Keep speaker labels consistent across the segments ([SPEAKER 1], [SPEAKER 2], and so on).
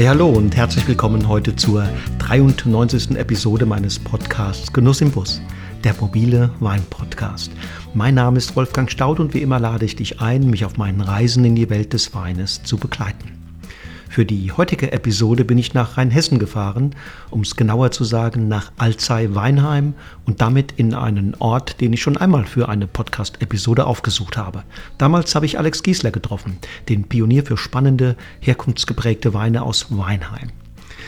[SPEAKER 1] Hey, hallo und herzlich willkommen heute zur 93. Episode meines Podcasts Genuss im Bus, der mobile Wein-Podcast. Mein Name ist Wolfgang Staud und wie immer lade ich dich ein, mich auf meinen Reisen in die Welt des Weines zu begleiten. Für die heutige Episode bin ich nach Rheinhessen gefahren, um es genauer zu sagen, nach Alzey-Weinheim und damit in einen Ort, den ich schon einmal für eine Podcast-Episode aufgesucht habe. Damals habe ich Alex Giesler getroffen, den Pionier für spannende, herkunftsgeprägte Weine aus Weinheim.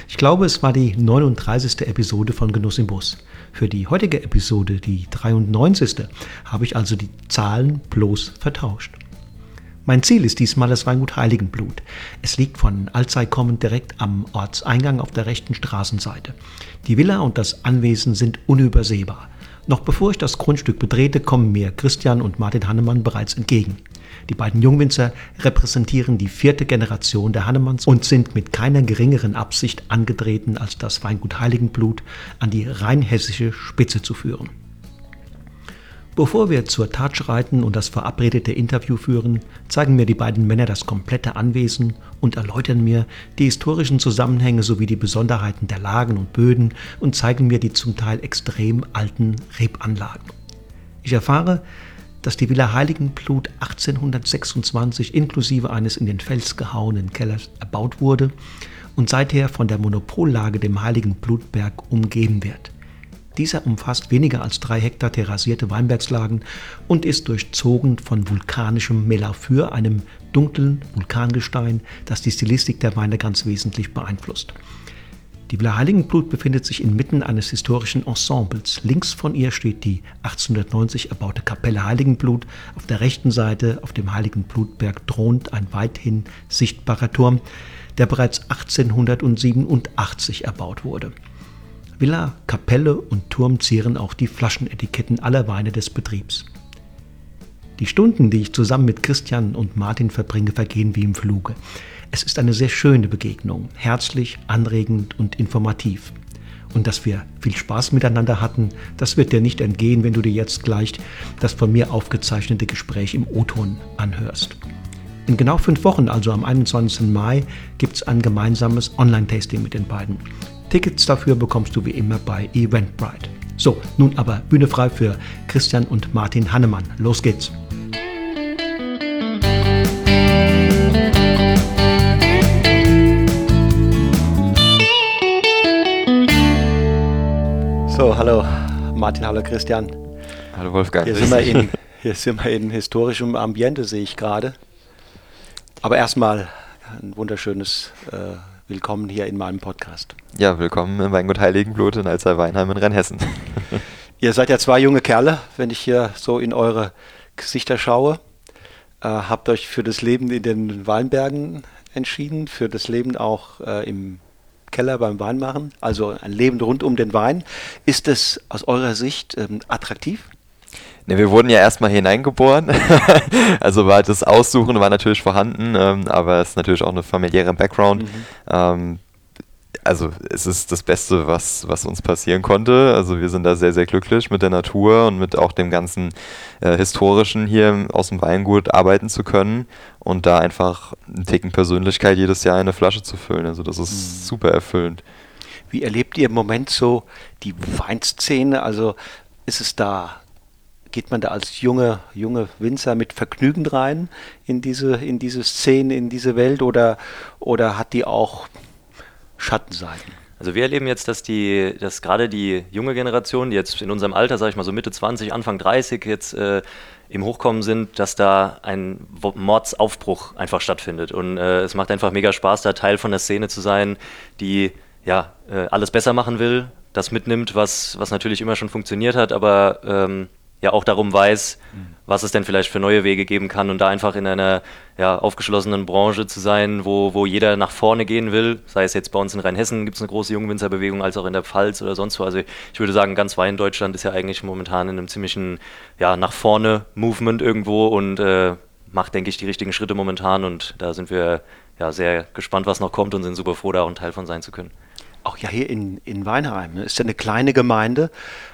[SPEAKER 1] Ich glaube, es war die 39. Episode von Genuss im Bus. Für die heutige Episode, die 93. habe ich also die Zahlen bloß vertauscht. Mein Ziel ist diesmal das Weingut Heiligenblut. Es liegt von Alzey kommend direkt am Ortseingang auf der rechten Straßenseite. Die Villa und das Anwesen sind unübersehbar. Noch bevor ich das Grundstück betrete, kommen mir Christian und Martin Hannemann bereits entgegen. Die beiden Jungwinzer repräsentieren die vierte Generation der Hannemanns und sind mit keiner geringeren Absicht angetreten, als das Weingut Heiligenblut an die rheinhessische Spitze zu führen. Bevor wir zur Tat schreiten und das verabredete Interview führen, zeigen mir die beiden Männer das komplette Anwesen und erläutern mir die historischen Zusammenhänge sowie die Besonderheiten der Lagen und Böden und zeigen mir die zum Teil extrem alten Rebanlagen. Ich erfahre, dass die Villa Heiligenblut 1826 inklusive eines in den Fels gehauenen Kellers erbaut wurde und seither von der Monopollage dem Heiligen Blutberg umgeben wird. Dieser umfasst weniger als drei Hektar terrassierte Weinbergslagen und ist durchzogen von vulkanischem Melaphyr, einem dunklen Vulkangestein, das die Stilistik der Weine ganz wesentlich beeinflusst. Die Villa Heiligenblut befindet sich inmitten eines historischen Ensembles. Links von ihr steht die 1890 erbaute Kapelle Heiligenblut. Auf der rechten Seite, auf dem Heiligenblutberg, thront ein weithin sichtbarer Turm, der bereits 1887 erbaut wurde. Villa, Kapelle und Turm zieren auch die Flaschenetiketten aller Weine des Betriebs. Die Stunden, die ich zusammen mit Christian und Martin verbringe, vergehen wie im Fluge. Es ist eine sehr schöne Begegnung, herzlich, anregend und informativ. Und dass wir viel Spaß miteinander hatten, das wird dir nicht entgehen, wenn du dir jetzt gleich das von mir aufgezeichnete Gespräch im O-Ton anhörst. In genau fünf Wochen, also am 21. Mai, gibt es ein gemeinsames Online-Tasting mit den beiden. Tickets dafür bekommst du wie immer bei Eventbrite. So, nun aber Bühne frei für Christian und Martin Hannemann. Los geht's! So, hallo Martin, hallo Christian.
[SPEAKER 2] Hallo Wolfgang.
[SPEAKER 1] Hier sind, wir in, hier sind wir in historischem Ambiente, sehe ich gerade. Aber erstmal ein wunderschönes äh, Willkommen hier in meinem Podcast.
[SPEAKER 2] Ja, willkommen im Weingut Heiligenblut in Alzer Weinheim in Rheinhessen.
[SPEAKER 1] Ihr seid ja zwei junge Kerle, wenn ich hier so in eure Gesichter schaue. Äh, habt euch für das Leben in den Weinbergen entschieden, für das Leben auch äh, im Keller beim Weinmachen, also ein Leben rund um den Wein. Ist es aus eurer Sicht ähm, attraktiv?
[SPEAKER 2] Ne, wir wurden ja erstmal hineingeboren. also war das Aussuchen war natürlich vorhanden, ähm, aber es ist natürlich auch eine familiäre Background. Mhm. Ähm, also es ist das Beste, was, was uns passieren konnte. Also wir sind da sehr, sehr glücklich mit der Natur und mit auch dem ganzen äh, Historischen hier aus dem Weingut arbeiten zu können und da einfach einen Ticken Persönlichkeit jedes Jahr in eine Flasche zu füllen. Also das ist mhm. super erfüllend.
[SPEAKER 1] Wie erlebt ihr im Moment so die Weinszene? Also ist es da geht man da als junge, junge Winzer mit Vergnügen rein in diese, in diese Szene, in diese Welt oder, oder hat die auch Schattenseiten?
[SPEAKER 3] Also wir erleben jetzt, dass die, dass gerade die junge Generation, die jetzt in unserem Alter, sage ich mal so Mitte 20, Anfang 30 jetzt äh, im Hochkommen sind, dass da ein Mordsaufbruch einfach stattfindet. Und äh, es macht einfach mega Spaß, da Teil von der Szene zu sein, die ja äh, alles besser machen will, das mitnimmt, was, was natürlich immer schon funktioniert hat, aber ähm, ja auch darum weiß, mhm. was es denn vielleicht für neue Wege geben kann und da einfach in einer ja, aufgeschlossenen Branche zu sein, wo, wo jeder nach vorne gehen will, sei es jetzt bei uns in Rheinhessen gibt es eine große Jungwinzerbewegung, als auch in der Pfalz oder sonst wo. Also ich würde sagen, ganz weit in Deutschland ist ja eigentlich momentan in einem ziemlichen ja, nach vorne Movement irgendwo und äh, macht, denke ich, die richtigen Schritte momentan und da sind wir ja sehr gespannt, was noch kommt und sind super froh, da auch ein Teil von sein zu können
[SPEAKER 1] auch ja hier in, in Weinheim, ne? ist ja eine kleine Gemeinde,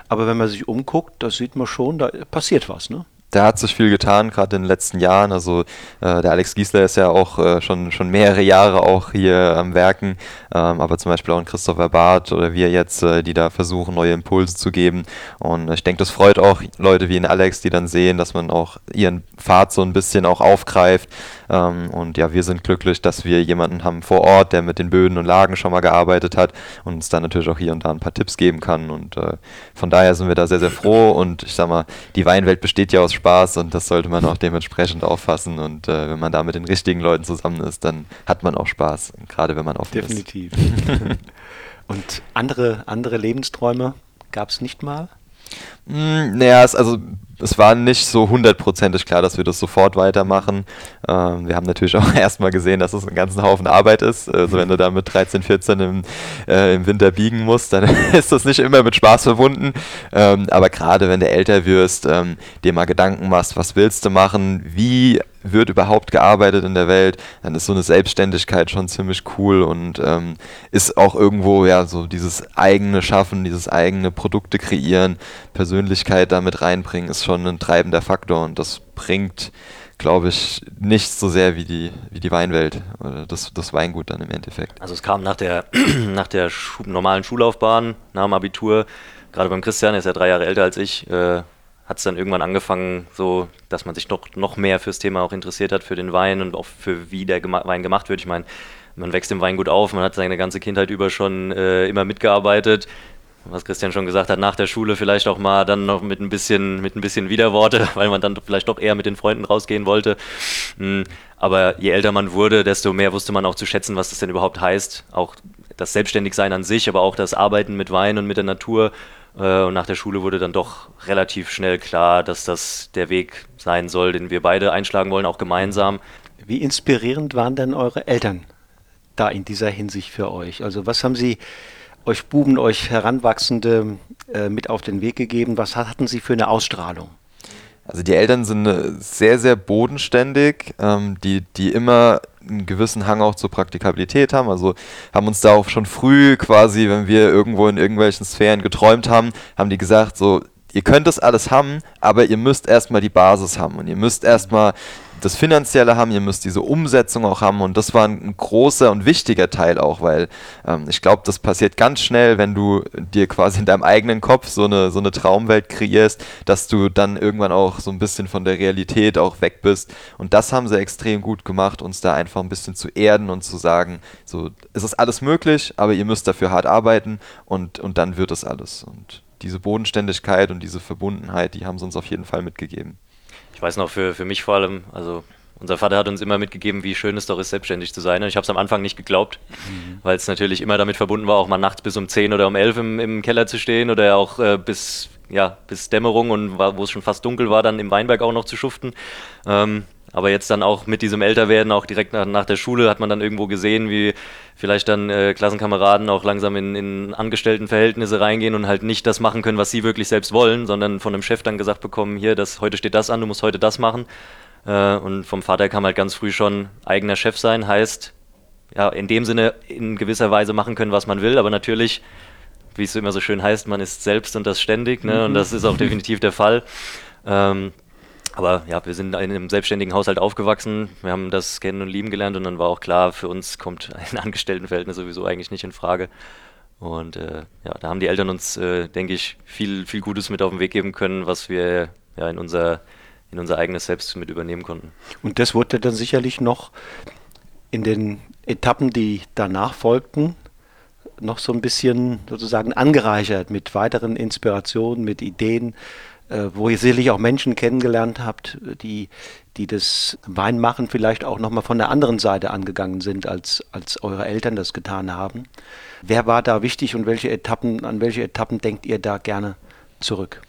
[SPEAKER 1] aber wenn man sich umguckt, da sieht man schon, da passiert was, ne?
[SPEAKER 2] Da hat sich viel getan, gerade in den letzten Jahren. Also äh, der Alex Giesler ist ja auch äh, schon, schon mehrere Jahre auch hier am Werken, ähm, aber zum Beispiel auch ein Christopher Barth oder wir jetzt, äh, die da versuchen, neue Impulse zu geben. Und ich denke, das freut auch Leute wie den Alex, die dann sehen, dass man auch ihren Pfad so ein bisschen auch aufgreift. Ähm, und ja, wir sind glücklich, dass wir jemanden haben vor Ort, der mit den Böden und Lagen schon mal gearbeitet hat und uns dann natürlich auch hier und da ein paar Tipps geben kann. Und äh, von daher sind wir da sehr, sehr froh. Und ich sag mal, die Weinwelt besteht ja aus Spaß und das sollte man auch dementsprechend auffassen. Und äh, wenn man da mit den richtigen Leuten zusammen ist, dann hat man auch Spaß, gerade wenn man offen
[SPEAKER 1] Definitiv. ist. Definitiv. und andere, andere Lebensträume gab es nicht mal?
[SPEAKER 2] Mm, naja, es, also es war nicht so hundertprozentig klar, dass wir das sofort weitermachen. Ähm, wir haben natürlich auch erstmal gesehen, dass es ein ganzen Haufen Arbeit ist. Also wenn du da mit 13, 14 im, äh, im Winter biegen musst, dann ist das nicht immer mit Spaß verbunden. Ähm, aber gerade wenn du älter wirst, ähm, dir mal Gedanken machst, was willst du machen, wie wird überhaupt gearbeitet in der Welt, dann ist so eine Selbstständigkeit schon ziemlich cool und ähm, ist auch irgendwo ja so dieses eigene Schaffen, dieses eigene Produkte kreieren, Persönlichkeit damit reinbringen, ist schon ein treibender Faktor und das bringt, glaube ich, nicht so sehr wie die, wie die Weinwelt oder das, das Weingut dann im Endeffekt.
[SPEAKER 3] Also es kam nach der, nach der Schu normalen Schullaufbahn, nach dem Abitur, gerade beim Christian, er ist ja drei Jahre älter als ich, äh, hat es dann irgendwann angefangen, so, dass man sich noch, noch mehr fürs Thema auch interessiert hat, für den Wein und auch für wie der Gema Wein gemacht wird. Ich meine, man wächst im Weingut auf, man hat seine ganze Kindheit über schon äh, immer mitgearbeitet. Was Christian schon gesagt hat, nach der Schule vielleicht auch mal dann noch mit ein bisschen, mit ein bisschen Widerworte, weil man dann vielleicht doch eher mit den Freunden rausgehen wollte. Hm, aber je älter man wurde, desto mehr wusste man auch zu schätzen, was das denn überhaupt heißt. Auch das Selbstständigsein an sich, aber auch das Arbeiten mit Wein und mit der Natur und nach der Schule wurde dann doch relativ schnell klar, dass das der Weg sein soll, den wir beide einschlagen wollen, auch gemeinsam.
[SPEAKER 1] Wie inspirierend waren denn eure Eltern da in dieser Hinsicht für euch? Also was haben sie euch Buben, euch Heranwachsende äh, mit auf den Weg gegeben? Was hatten sie für eine Ausstrahlung?
[SPEAKER 2] Also die Eltern sind äh, sehr, sehr bodenständig, ähm, die, die immer einen gewissen Hang auch zur Praktikabilität haben. Also haben uns da auch schon früh quasi, wenn wir irgendwo in irgendwelchen Sphären geträumt haben, haben die gesagt, so, ihr könnt das alles haben, aber ihr müsst erstmal die Basis haben und ihr müsst erstmal das Finanzielle haben, ihr müsst diese Umsetzung auch haben und das war ein, großer und wichtiger Teil auch, weil ähm, ich glaube, das passiert ganz schnell, wenn du dir quasi in deinem eigenen Kopf so eine, so eine Traumwelt kreierst, dass du dann irgendwann auch so ein bisschen von der Realität auch weg bist und das haben sie extrem gut gemacht, uns da einfach ein bisschen zu erden und zu sagen, so, es ist alles möglich, aber ihr müsst dafür hart arbeiten und, und dann wird es alles und diese Bodenständigkeit und diese Verbundenheit, die haben sie uns auf jeden Fall mitgegeben
[SPEAKER 3] ich weiß noch, für, für mich vor allem, also unser Vater hat uns immer mitgegeben, wie schön es doch ist, selbstständig zu sein. Und ich habe es am Anfang nicht geglaubt, mhm. weil es natürlich immer damit verbunden war, auch mal nachts bis um 10 oder um 11 im, im Keller zu stehen oder auch äh, bis, ja, bis Dämmerung und wo es schon fast dunkel war, dann im Weinberg auch noch zu schuften. Ähm, aber jetzt dann auch mit diesem Älterwerden, auch direkt nach, nach der Schule, hat man dann irgendwo gesehen, wie vielleicht dann äh, Klassenkameraden auch langsam in, in Angestelltenverhältnisse reingehen und halt nicht das machen können, was sie wirklich selbst wollen, sondern von einem Chef dann gesagt bekommen, hier, das, heute steht das an, du musst heute das machen. Äh, und vom Vater kam halt ganz früh schon eigener Chef sein, heißt, ja, in dem Sinne in gewisser Weise machen können, was man will, aber natürlich, wie es immer so schön heißt, man ist selbst und das ständig, ne? und das ist auch definitiv der Fall. Ähm, aber ja, wir sind in einem selbstständigen Haushalt aufgewachsen, wir haben das kennen und lieben gelernt und dann war auch klar, für uns kommt ein Angestelltenverhältnis sowieso eigentlich nicht in Frage. Und äh, ja, da haben die Eltern uns, äh, denke ich, viel, viel Gutes mit auf den Weg geben können, was wir ja in unser, in unser eigenes Selbst mit übernehmen konnten.
[SPEAKER 1] Und das wurde dann sicherlich noch in den Etappen, die danach folgten, noch so ein bisschen sozusagen angereichert mit weiteren Inspirationen, mit Ideen, wo ihr sicherlich auch Menschen kennengelernt habt, die, die das Weinmachen vielleicht auch nochmal von der anderen Seite angegangen sind, als, als eure Eltern das getan haben. Wer war da wichtig und welche Etappen, an welche Etappen denkt ihr da gerne zurück?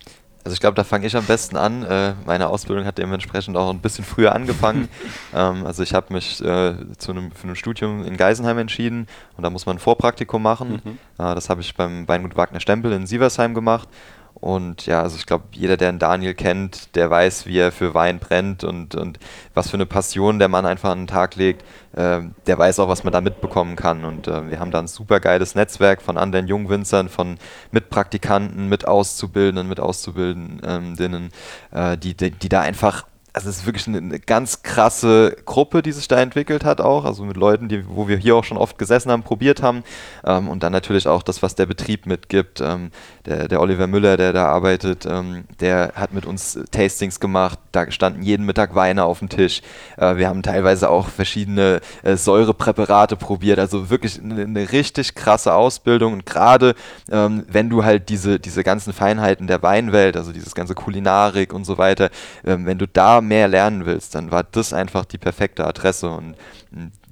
[SPEAKER 2] Also ich glaube, da fange ich am besten an. Äh, meine Ausbildung hat dementsprechend auch ein bisschen früher angefangen. ähm, also ich habe mich äh, zu einem, für ein Studium in Geisenheim entschieden und da muss man ein Vorpraktikum machen. Mhm. Äh, das habe ich beim Weingut Wagner Stempel in Sieversheim gemacht Und ja, also ich glaube, jeder, der einen Daniel kennt, der weiß, wie er für Wein brennt und, und was für eine Passion der Mann einfach an den Tag legt. Äh, der weiß auch, was man da mitbekommen kann. Und äh, wir haben da ein super geiles Netzwerk von anderen Jungwinzern, von Mitpraktikanten, mit Auszubildenden, mit Auszubildenden, äh, die, die, die da einfach also es ist wirklich eine, eine, ganz krasse Gruppe, die sich da entwickelt hat auch, also mit Leuten, die, wo wir hier auch schon oft gesessen haben, probiert haben. Ähm, und dann natürlich auch das, was der Betrieb mitgibt. Ähm, der, der Oliver Müller, der da arbeitet, ähm, der hat mit uns Tastings gemacht, da standen jeden Mittag Weine auf dem Tisch. Äh, wir haben teilweise auch verschiedene äh, Säurepräparate probiert, also wirklich eine, eine richtig krasse Ausbildung. Und gerade ähm, wenn du halt diese, diese ganzen Feinheiten der Weinwelt, also dieses ganze Kulinarik und so weiter, ähm, wenn du da mehr lernen willst, dann war das einfach die perfekte Adresse. Und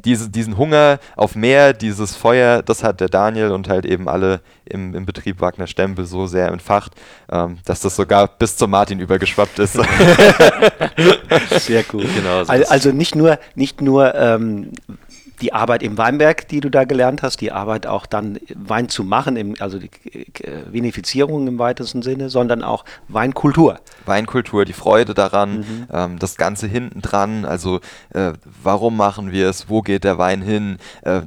[SPEAKER 2] diese, diesen Hunger auf mehr, dieses Feuer, das hat der Daniel und halt eben alle im, im Betrieb Wagner Stempel so sehr entfacht, ähm, dass das sogar bis zum Martin übergeschwappt ist.
[SPEAKER 1] sehr gut. Genau, so also nicht nur, nicht nur ähm, die Arbeit im Weinberg, die du da gelernt hast, die Arbeit auch dann Wein zu machen, im, also die Vinifizierung im weitesten Sinne, sondern auch Weinkultur.
[SPEAKER 2] Weinkultur, die Freude daran, mhm. ähm, das Ganze hinten dran, also äh, warum machen wir es, wo geht der Wein hin, äh,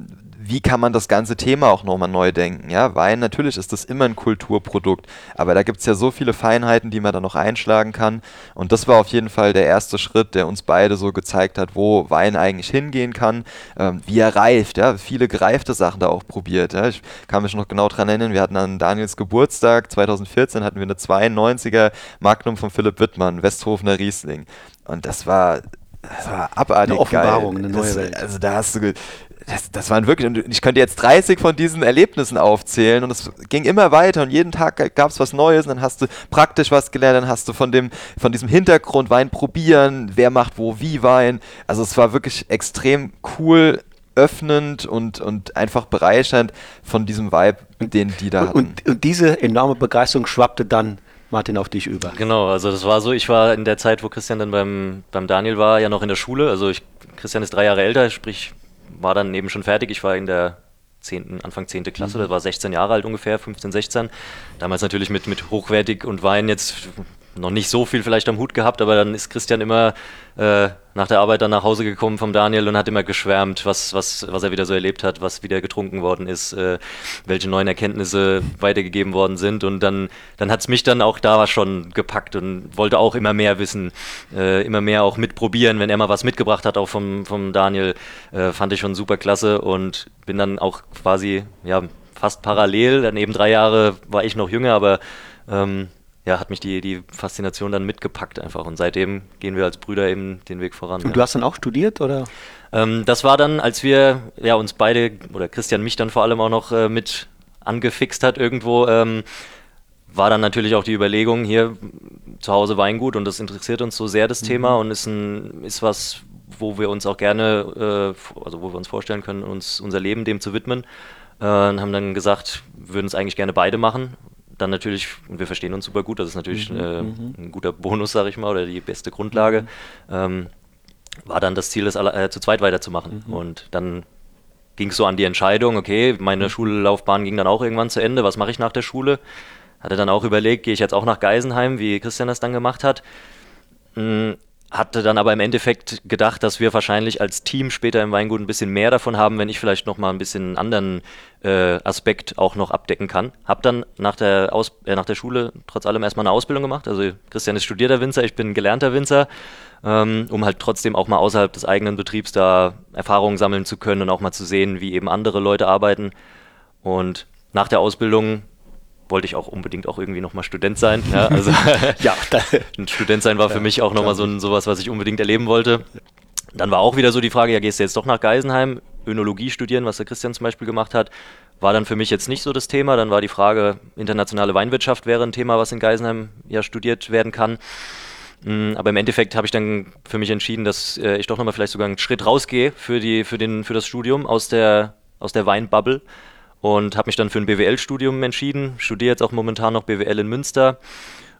[SPEAKER 2] wie kann man das ganze Thema auch nochmal neu denken? Ja, Wein, natürlich ist das immer ein Kulturprodukt, aber da gibt es ja so viele Feinheiten, die man da noch einschlagen kann. Und das war auf jeden Fall der erste Schritt, der uns beide so gezeigt hat, wo Wein eigentlich hingehen kann, ähm, wie er reift. Ja, viele gereifte Sachen da auch probiert. Ja. Ich kann mich noch genau daran erinnern, wir hatten an Daniels Geburtstag 2014 hatten wir eine 92er Magnum von Philipp Wittmann, Westhofener Riesling. Und das war das war abartig
[SPEAKER 1] eine Offenbarung,
[SPEAKER 2] geil.
[SPEAKER 1] eine neue
[SPEAKER 2] das,
[SPEAKER 1] Welt.
[SPEAKER 2] Also da hast du, das, das waren wirklich, ich könnte jetzt 30 von diesen Erlebnissen aufzählen und es ging immer weiter und jeden Tag gab es was Neues und dann hast du praktisch was gelernt, dann hast du von dem, von diesem Hintergrund Wein probieren, wer macht wo wie Wein. Also es war wirklich extrem cool, öffnend und, und einfach bereichernd von diesem Vibe, den die da
[SPEAKER 1] hatten. Und, und diese enorme Begeisterung schwappte dann Martin, auf dich über.
[SPEAKER 3] Genau, also das war so, ich war in der Zeit, wo Christian dann beim, beim Daniel war, ja noch in der Schule. Also ich, Christian ist drei Jahre älter, sprich war dann eben schon fertig. Ich war in der 10., Anfang 10. Klasse, mhm. das war 16 Jahre alt ungefähr, 15, 16. Damals natürlich mit, mit hochwertig und Wein jetzt noch nicht so viel vielleicht am Hut gehabt, aber dann ist Christian immer äh, nach der Arbeit dann nach Hause gekommen vom Daniel und hat immer geschwärmt, was, was, was er wieder so erlebt hat, was wieder getrunken worden ist, äh, welche neuen Erkenntnisse weitergegeben worden sind. Und dann, dann hat es mich dann auch da schon gepackt und wollte auch immer mehr wissen, äh, immer mehr auch mitprobieren. Wenn er mal was mitgebracht hat, auch vom, vom Daniel, äh, fand ich schon super klasse und bin dann auch quasi, ja, fast parallel. Daneben drei Jahre war ich noch jünger, aber ähm, ja, hat mich die, die Faszination dann mitgepackt einfach. Und seitdem gehen wir als Brüder eben den Weg voran.
[SPEAKER 1] Und
[SPEAKER 3] ja.
[SPEAKER 1] du hast dann auch studiert, oder?
[SPEAKER 3] Ähm, das war dann, als wir ja, uns beide, oder Christian mich dann vor allem auch noch äh, mit angefixt hat irgendwo, ähm, war dann natürlich auch die Überlegung, hier zu Hause Weingut und das interessiert uns so sehr, das mhm. Thema und ist, ein, ist was, wo wir uns auch gerne, äh, also wo wir uns vorstellen können, uns unser Leben dem zu widmen. Äh, und haben dann gesagt, würden es eigentlich gerne beide machen, dann natürlich, und wir verstehen uns super gut, das ist natürlich mhm, äh, mhm. ein guter Bonus, sage ich mal, oder die beste Grundlage, mhm. ähm, war dann das Ziel, das alle, äh, zu zweit weiterzumachen. Mhm. Und dann ging es so an die Entscheidung, okay, meine. Schullaufbahn ging dann auch irgendwann zu Ende, was mache ich nach der Schule? Hatte dann auch überlegt, gehe ich jetzt auch nach Geisenheim, wie Christian das dann gemacht hat. Hatte dann aber im Endeffekt gedacht, dass wir wahrscheinlich als Team später im Weingut ein bisschen mehr davon haben, wenn ich vielleicht noch mal ein bisschen einen anderen äh, Aspekt auch noch abdecken kann. Hab dann nach der, Aus äh, nach der Schule trotz allem erstmal eine Ausbildung gemacht. Also Christian ist studierter Winzer, ich bin gelernter Winzer, ähm, um halt trotzdem auch mal außerhalb des eigenen Betriebs da Erfahrungen sammeln zu können und auch mal zu sehen, wie eben andere Leute arbeiten. Und nach der Ausbildung wollte ich auch unbedingt auch irgendwie nochmal Student sein. Ja, also ja, ein Student sein war für mich auch nochmal so ein, sowas, was ich unbedingt erleben wollte. Dann war auch wieder so die Frage, ja, gehst du jetzt doch nach Geisenheim, Önologie studieren, was der Christian zum Beispiel gemacht hat, war dann für mich jetzt nicht so das Thema. Dann war die Frage, internationale Weinwirtschaft wäre ein Thema, was in Geisenheim ja studiert werden kann. Mm, aber im Endeffekt habe ich dann für mich entschieden, dass äh, ich doch nochmal vielleicht sogar einen Schritt rausgehe für, die, für, den, für das Studium aus der, aus der Weinbubble und habe mich dann für ein BWL-Studium entschieden. Studiere jetzt auch momentan noch BWL in Münster,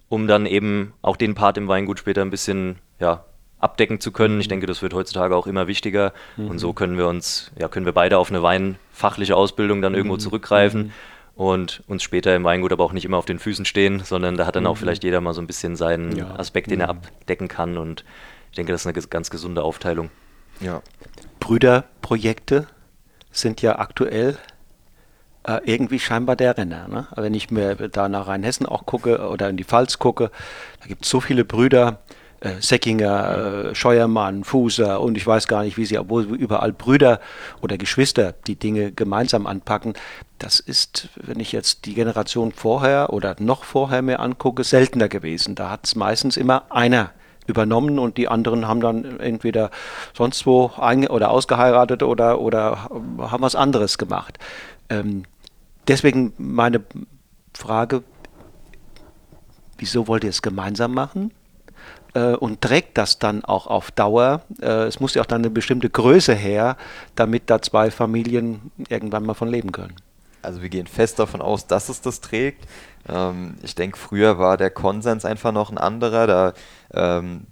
[SPEAKER 3] um dann eben auch den Part im Weingut später ein bisschen ja, abdecken zu können. Ich mhm. denke, das wird heutzutage auch immer wichtiger mhm. und so können wir uns, ja, können wir beide auf eine weinfachliche Ausbildung dann irgendwo mhm. zurückgreifen. Mhm. und uns später im Weingut aber auch nicht immer auf den Füßen stehen, sondern da hat dann auch mhm. vielleicht jeder mal so ein bisschen seinen ja. Aspekt, den er mhm. abdecken kann und ich denke, das ist eine ganz gesunde Aufteilung.
[SPEAKER 1] Ja. Brüderprojekte sind ja aktuell äh, irgendwie scheinbar der Renner. Ne? Wenn ich mir da nach Rheinhessen auch gucke oder in die Pfalz gucke, da gibt es so viele Brüder, äh, Säckinger, äh, Scheuermann, Fuser und ich weiß gar nicht, wie sie, obwohl überall Brüder oder Geschwister die Dinge gemeinsam anpacken. Das ist, wenn ich jetzt die Generation vorher oder noch vorher mir angucke, seltener gewesen. Da hat es meistens immer einer übernommen und die anderen haben dann entweder sonst wo ein oder ausgeheiratet oder, oder haben was anderes gemacht. Ähm, deswegen meine Frage, wieso wollt ihr es gemeinsam machen? Äh, und trägt das dann auch auf Dauer? Äh, es muss ja auch dann eine bestimmte Größe her, damit da zwei Familien irgendwann mal von leben können.
[SPEAKER 2] Also wir gehen fest davon aus, dass es das trägt. Ähm, ich denke, früher war der Konsens einfach noch ein anderer. Da ähm,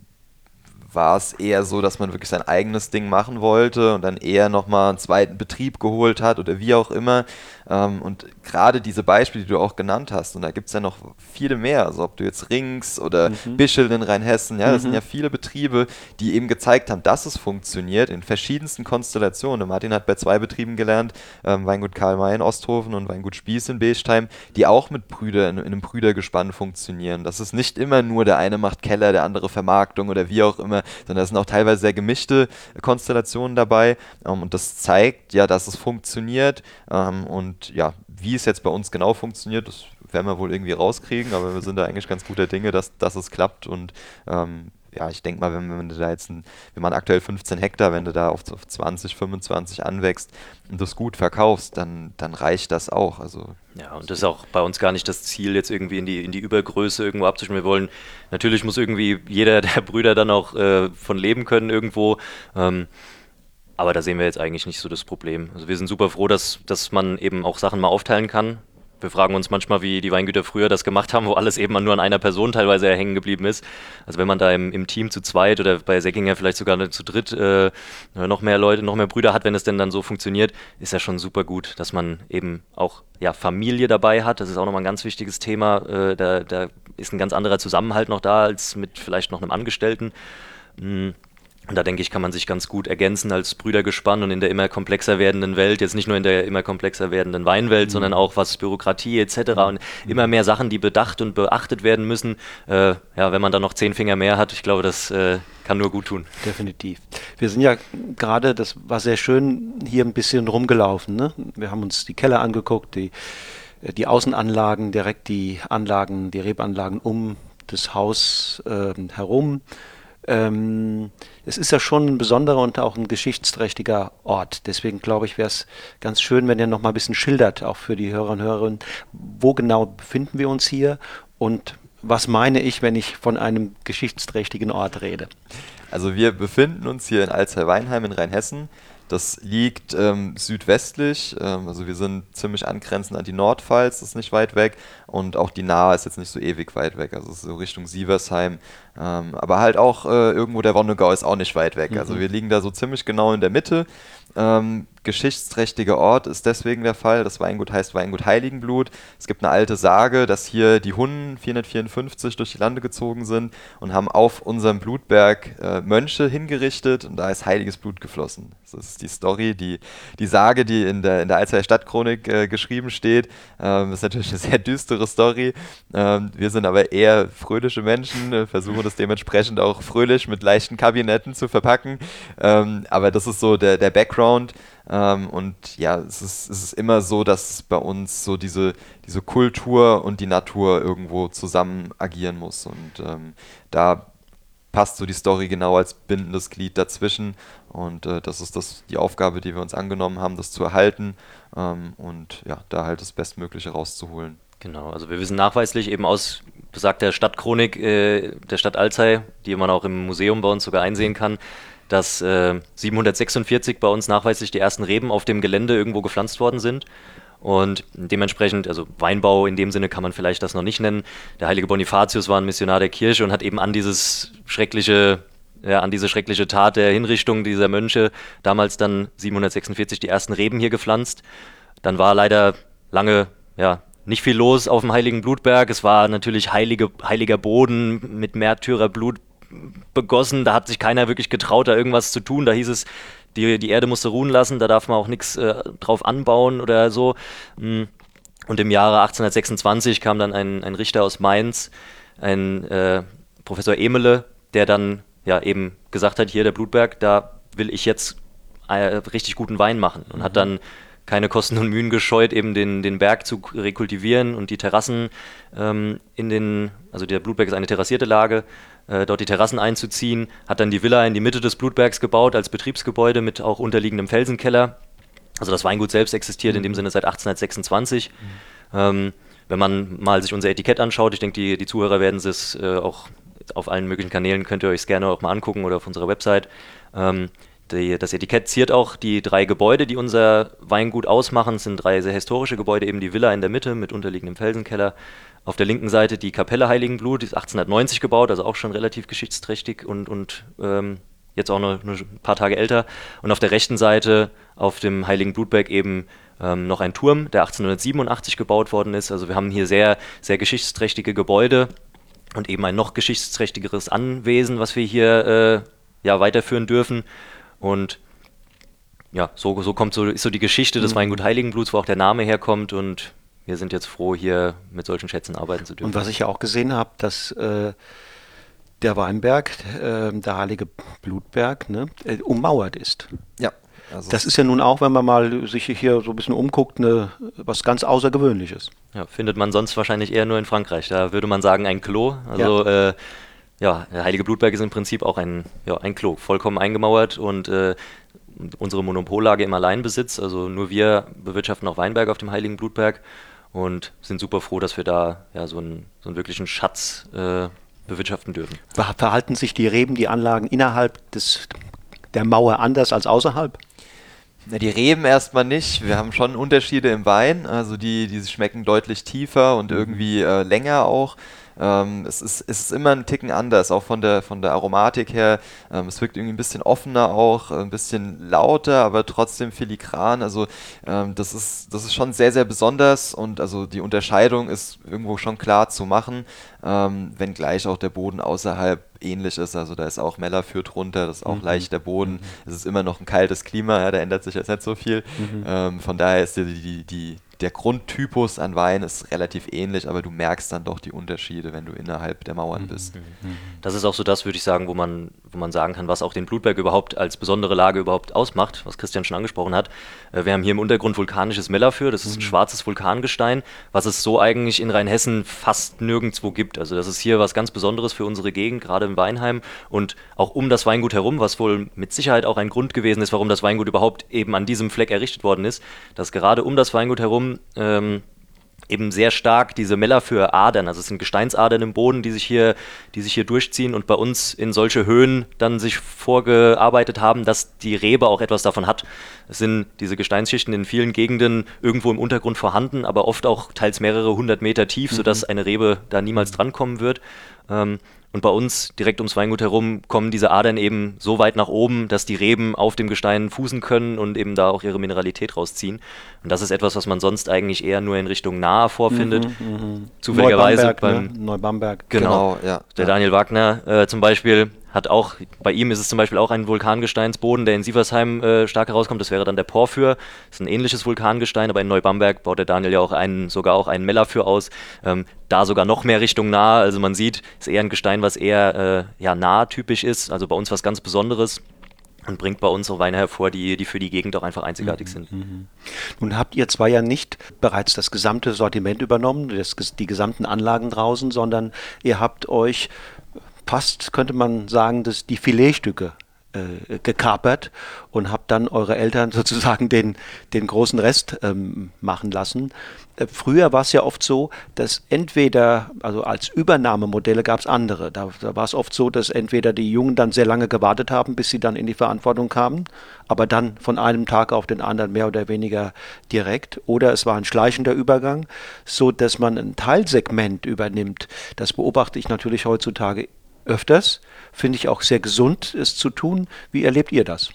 [SPEAKER 2] war es eher so, dass man wirklich sein eigenes Ding machen wollte und dann eher nochmal einen zweiten Betrieb geholt hat oder wie auch immer. Ähm, und gerade diese Beispiele, die du auch genannt hast, und da gibt es ja noch viele mehr, also ob du jetzt Rings oder mhm. Bischel in Rheinhessen, ja, das mhm. sind ja viele Betriebe, die eben gezeigt haben, dass es funktioniert in verschiedensten Konstellationen. Martin hat bei zwei Betrieben gelernt, ähm, Weingut Karl May in Osthofen und Weingut Spieß in Beestheim, die auch mit Brüder in, in einem Brüdergespann funktionieren. Das ist nicht immer nur der eine macht Keller, der andere Vermarktung oder wie auch immer, sondern da sind auch teilweise sehr gemischte Konstellationen dabei. Ähm, und das zeigt ja, dass es funktioniert ähm, und und ja, wie es jetzt bei uns genau funktioniert, das werden wir wohl irgendwie rauskriegen, aber wir sind da eigentlich ganz guter Dinge, dass, dass es klappt. Und ähm, ja, ich denke mal, wenn, wenn du da jetzt, ein, wir machen aktuell 15 Hektar, wenn du da auf, auf 20, 25 anwächst und das gut verkaufst, dann, dann reicht das auch. Also,
[SPEAKER 3] ja, und das ist auch bei uns gar nicht das Ziel, jetzt irgendwie in die, in die Übergröße irgendwo abzuschneiden. Wir wollen, natürlich muss irgendwie jeder der Brüder dann auch äh, von leben können irgendwo. Ähm, aber da sehen wir jetzt eigentlich nicht so das Problem. Also wir sind super froh, dass, dass man eben auch Sachen mal aufteilen kann. Wir fragen uns manchmal, wie die Weingüter früher das gemacht haben, wo alles eben nur an einer Person teilweise hängen geblieben ist. Also wenn man da im, im Team zu zweit oder bei Säckinger vielleicht sogar zu dritt äh, noch mehr Leute, noch mehr Brüder hat, wenn es denn dann so funktioniert, ist ja schon super gut, dass man eben auch ja, Familie dabei hat. Das ist auch nochmal ein ganz wichtiges Thema. Äh, da, da ist ein ganz anderer Zusammenhalt noch da als mit vielleicht noch einem Angestellten. Mhm und da denke ich, kann man sich ganz gut ergänzen als Brüdergespann und in der immer komplexer werdenden Welt, jetzt nicht nur in der immer komplexer werdenden Weinwelt, mhm. sondern auch was Bürokratie etc. und mhm. immer mehr Sachen, die bedacht und beachtet werden müssen. Äh, ja, wenn man da noch zehn Finger mehr hat, ich glaube, das äh, kann nur gut tun.
[SPEAKER 1] Definitiv. Wir sind ja gerade, das war sehr schön, hier ein bisschen rumgelaufen. Ne? Wir haben uns die Keller angeguckt, die, äh, die Außenanlagen, direkt die Anlagen, die Rebanlagen um das Haus äh, herum ähm, es ist ja schon ein besonderer und auch ein geschichtsträchtiger Ort. Deswegen glaube ich, wäre es ganz schön, wenn ihr noch mal ein bisschen schildert, auch für die Hörer und Hörerinnen, wo genau befinden wir uns hier und was meine ich, wenn ich von einem geschichtsträchtigen Ort rede?
[SPEAKER 2] Also wir befinden uns hier in Alzey-Weinheim in Rheinhessen. Das liegt ähm, südwestlich, ähm, also wir sind ziemlich angrenzend an die Nordpfalz, das ist nicht weit weg. Und auch die Nahe ist jetzt nicht so ewig weit weg, also so Richtung Sieversheim. Ähm, aber halt auch äh, irgendwo der Wonnegau ist auch nicht weit weg. Mhm. Also wir liegen da so ziemlich genau in der Mitte. Ähm, geschichtsträchtiger Ort ist deswegen der Fall. Das Weingut heißt Weingut Heiligenblut. Es gibt eine alte Sage, dass hier die Hunnen 454 durch die Lande gezogen sind und haben auf unserem Blutberg äh, Mönche hingerichtet und da ist heiliges Blut geflossen. Das ist die Story, die, die Sage, die in der, in der Alzheimer Stadtchronik äh, geschrieben steht. Ähm, ist natürlich eine sehr düstere Story. Ähm, wir sind aber eher fröhliche Menschen, äh, versuchen das dementsprechend auch fröhlich mit leichten Kabinetten zu verpacken. Ähm, aber das ist so der, der Background. Ähm, und ja, es ist, es ist immer so, dass bei uns so diese, diese Kultur und die Natur irgendwo zusammen agieren muss. Und ähm, da passt so die Story genau als bindendes Glied dazwischen. Und äh, das ist das, die Aufgabe, die wir uns angenommen haben, das zu erhalten ähm, und ja, da halt das Bestmögliche rauszuholen.
[SPEAKER 3] Genau, also wir wissen nachweislich eben aus besagter Stadtchronik äh, der Stadt Alzey, die man auch im Museum bei uns sogar einsehen kann, dass äh, 746 bei uns nachweislich die ersten Reben auf dem Gelände irgendwo gepflanzt worden sind. Und dementsprechend, also Weinbau in dem Sinne kann man vielleicht das noch nicht nennen. Der heilige Bonifatius war ein Missionar der Kirche und hat eben an dieses schreckliche, ja, an diese schreckliche Tat der Hinrichtung dieser Mönche damals dann 746 die ersten Reben hier gepflanzt. Dann war leider lange ja, nicht viel los auf dem Heiligen Blutberg. Es war natürlich heilige, heiliger Boden mit Märtyrerblut begossen. Da hat sich keiner wirklich getraut, da irgendwas zu tun. Da hieß es, die, die Erde musste ruhen lassen, da darf man auch nichts äh, drauf anbauen oder so. Mm. Und im Jahre 1826 kam dann ein, ein Richter aus Mainz, ein äh, Professor Emele, der dann ja eben gesagt hat, hier der Blutberg, da will ich jetzt äh, richtig guten Wein machen und mhm. hat dann keine Kosten und Mühen gescheut, eben den, den Berg zu rekultivieren und die Terrassen ähm, in den, also der Blutberg ist eine terrassierte Lage, äh, dort die Terrassen einzuziehen, hat dann die Villa in die Mitte des Blutbergs gebaut als Betriebsgebäude mit auch unterliegendem Felsenkeller. Also das Weingut selbst existiert in dem mhm. Sinne seit 1826. Mhm. Ähm, wenn man mal sich unser Etikett anschaut, ich denke, die, die Zuhörer werden es äh, auch auf allen möglichen Kanälen, könnt ihr euch gerne auch mal angucken oder auf unserer Website. Ähm, die, das Etikett ziert auch die drei Gebäude, die unser Weingut ausmachen. Es sind drei sehr historische Gebäude, eben die Villa in der Mitte mit unterliegendem Felsenkeller. Auf der linken Seite die Kapelle Heiligenblut, die ist 1890 gebaut, also auch schon relativ geschichtsträchtig und, und ähm, jetzt auch nur, ein paar Tage älter. Und auf der rechten Seite auf dem Heiligen Blutberg eben ähm, noch ein Turm, der 1887 gebaut worden ist. Also wir haben hier sehr, sehr geschichtsträchtige Gebäude und eben ein noch geschichtsträchtigeres Anwesen, was wir hier äh, ja, weiterführen dürfen. Und ja, so, so kommt so, ist so die Geschichte des mhm. Weingut Heiligenbluts, wo auch der Name herkommt und wir sind jetzt froh, hier mit solchen Schätzen arbeiten zu dürfen.
[SPEAKER 1] Und was ich ja auch gesehen habe, dass äh, der Weinberg, äh, der Heilige Blutberg, ne, äh, ummauert ist.
[SPEAKER 2] Ja.
[SPEAKER 1] Also das ist ja nun auch, wenn man mal sich hier so ein bisschen umguckt, ne, was ganz Außergewöhnliches.
[SPEAKER 3] Ja, findet man sonst wahrscheinlich eher nur in Frankreich. Da würde man sagen ein Klo. Also ja. Äh, ja, der Heilige Blutberg ist im Prinzip auch ein, ja, ein Klo, vollkommen eingemauert und äh, unsere Monopollage im Alleinbesitz. Also nur wir bewirtschaften auch Weinberg auf dem Heiligen Blutberg und sind super froh, dass wir da ja, so, einen, so einen wirklichen Schatz äh, bewirtschaften dürfen.
[SPEAKER 1] Verhalten sich die Reben, die Anlagen innerhalb des, der Mauer anders als außerhalb?
[SPEAKER 2] Na, die Reben erstmal nicht. Wir haben schon Unterschiede im Wein. Also die, die schmecken deutlich tiefer und mhm. irgendwie äh, länger auch. Ähm, es, ist, es ist immer ein Ticken anders, auch von der, von der Aromatik her. Ähm, es wirkt irgendwie ein bisschen offener auch, ein bisschen lauter, aber trotzdem filigran. Also ähm, das, ist, das ist schon sehr, sehr besonders und also die Unterscheidung ist irgendwo schon klar zu machen, ähm, wenngleich auch der Boden außerhalb ähnlich ist. Also da ist auch Meller führt runter, das ist auch mhm. leichter Boden. Mhm. Es ist immer noch ein kaltes Klima, ja, da ändert sich jetzt nicht so viel. Mhm. Ähm, von daher ist die, die, die, der Grundtypus an Wein ist relativ ähnlich, aber du merkst dann doch die Unterschiede, wenn du innerhalb der Mauern mhm. bist.
[SPEAKER 3] Das ist auch so das, würde ich sagen, wo man, wo man sagen kann, was auch den Blutberg überhaupt als besondere Lage überhaupt ausmacht, was Christian schon angesprochen hat. Äh, wir haben hier im Untergrund vulkanisches Mellafür, das ist ein mhm. schwarzes Vulkangestein, was es so eigentlich in Rheinhessen fast nirgendwo gibt. Also das ist hier was ganz Besonderes für unsere Gegend, gerade im Weinheim und auch um das Weingut herum, was wohl mit Sicherheit auch ein Grund gewesen ist, warum das Weingut überhaupt eben an diesem Fleck errichtet worden ist, dass gerade um das Weingut herum ähm, eben sehr stark diese Mellafür Adern, also es sind Gesteinsadern im Boden, die sich hier, die sich hier durchziehen und bei uns in solche Höhen dann sich vorgearbeitet haben, dass die Rebe auch etwas davon hat. Es sind diese Gesteinsschichten in vielen Gegenden irgendwo im Untergrund vorhanden, aber oft auch teils mehrere hundert Meter tief, mhm. sodass eine Rebe da niemals drankommen wird. Ähm, und bei uns direkt ums Weingut herum kommen diese Adern eben so weit nach oben, dass die Reben auf dem Gestein fußen können und eben da auch ihre Mineralität rausziehen. Und das ist etwas, was man sonst eigentlich eher nur in Richtung nahe vorfindet. Mhm, mh. Zufälligerweise
[SPEAKER 1] Neubamberg, beim ne? Neubamberg.
[SPEAKER 3] Genau, genau ja. Der Daniel Wagner äh, zum Beispiel hat auch, bei ihm ist es zum Beispiel auch ein Vulkangesteinsboden, der in Sieversheim äh, stark herauskommt. Das wäre dann der Porphyr. Das ist ein ähnliches Vulkangestein, aber in Neubamberg baut der Daniel ja auch einen, sogar auch einen Mellafür aus. Ähm, da sogar noch mehr Richtung nah. Also man sieht, ist eher ein Gestein, was eher äh, ja, nah typisch ist. Also bei uns was ganz Besonderes und bringt bei uns auch Weine hervor, die, die für die Gegend auch einfach einzigartig mhm. sind. Mhm.
[SPEAKER 1] Nun habt ihr zwar ja nicht bereits das gesamte Sortiment übernommen, das, die gesamten Anlagen draußen, sondern ihr habt euch fast, könnte man sagen, dass die Filetstücke äh, gekapert und habt dann eure Eltern sozusagen den, den großen Rest ähm, machen lassen. Äh, früher war es ja oft so, dass entweder, also als Übernahmemodelle gab es andere. Da, da war es oft so, dass entweder die Jungen dann sehr lange gewartet haben, bis sie dann in die Verantwortung kamen, aber dann von einem Tag auf den anderen mehr oder weniger direkt. Oder es war ein schleichender Übergang, so dass man ein Teilsegment übernimmt. Das beobachte ich natürlich heutzutage öfters. Finde ich auch sehr gesund, es zu tun. Wie erlebt ihr das?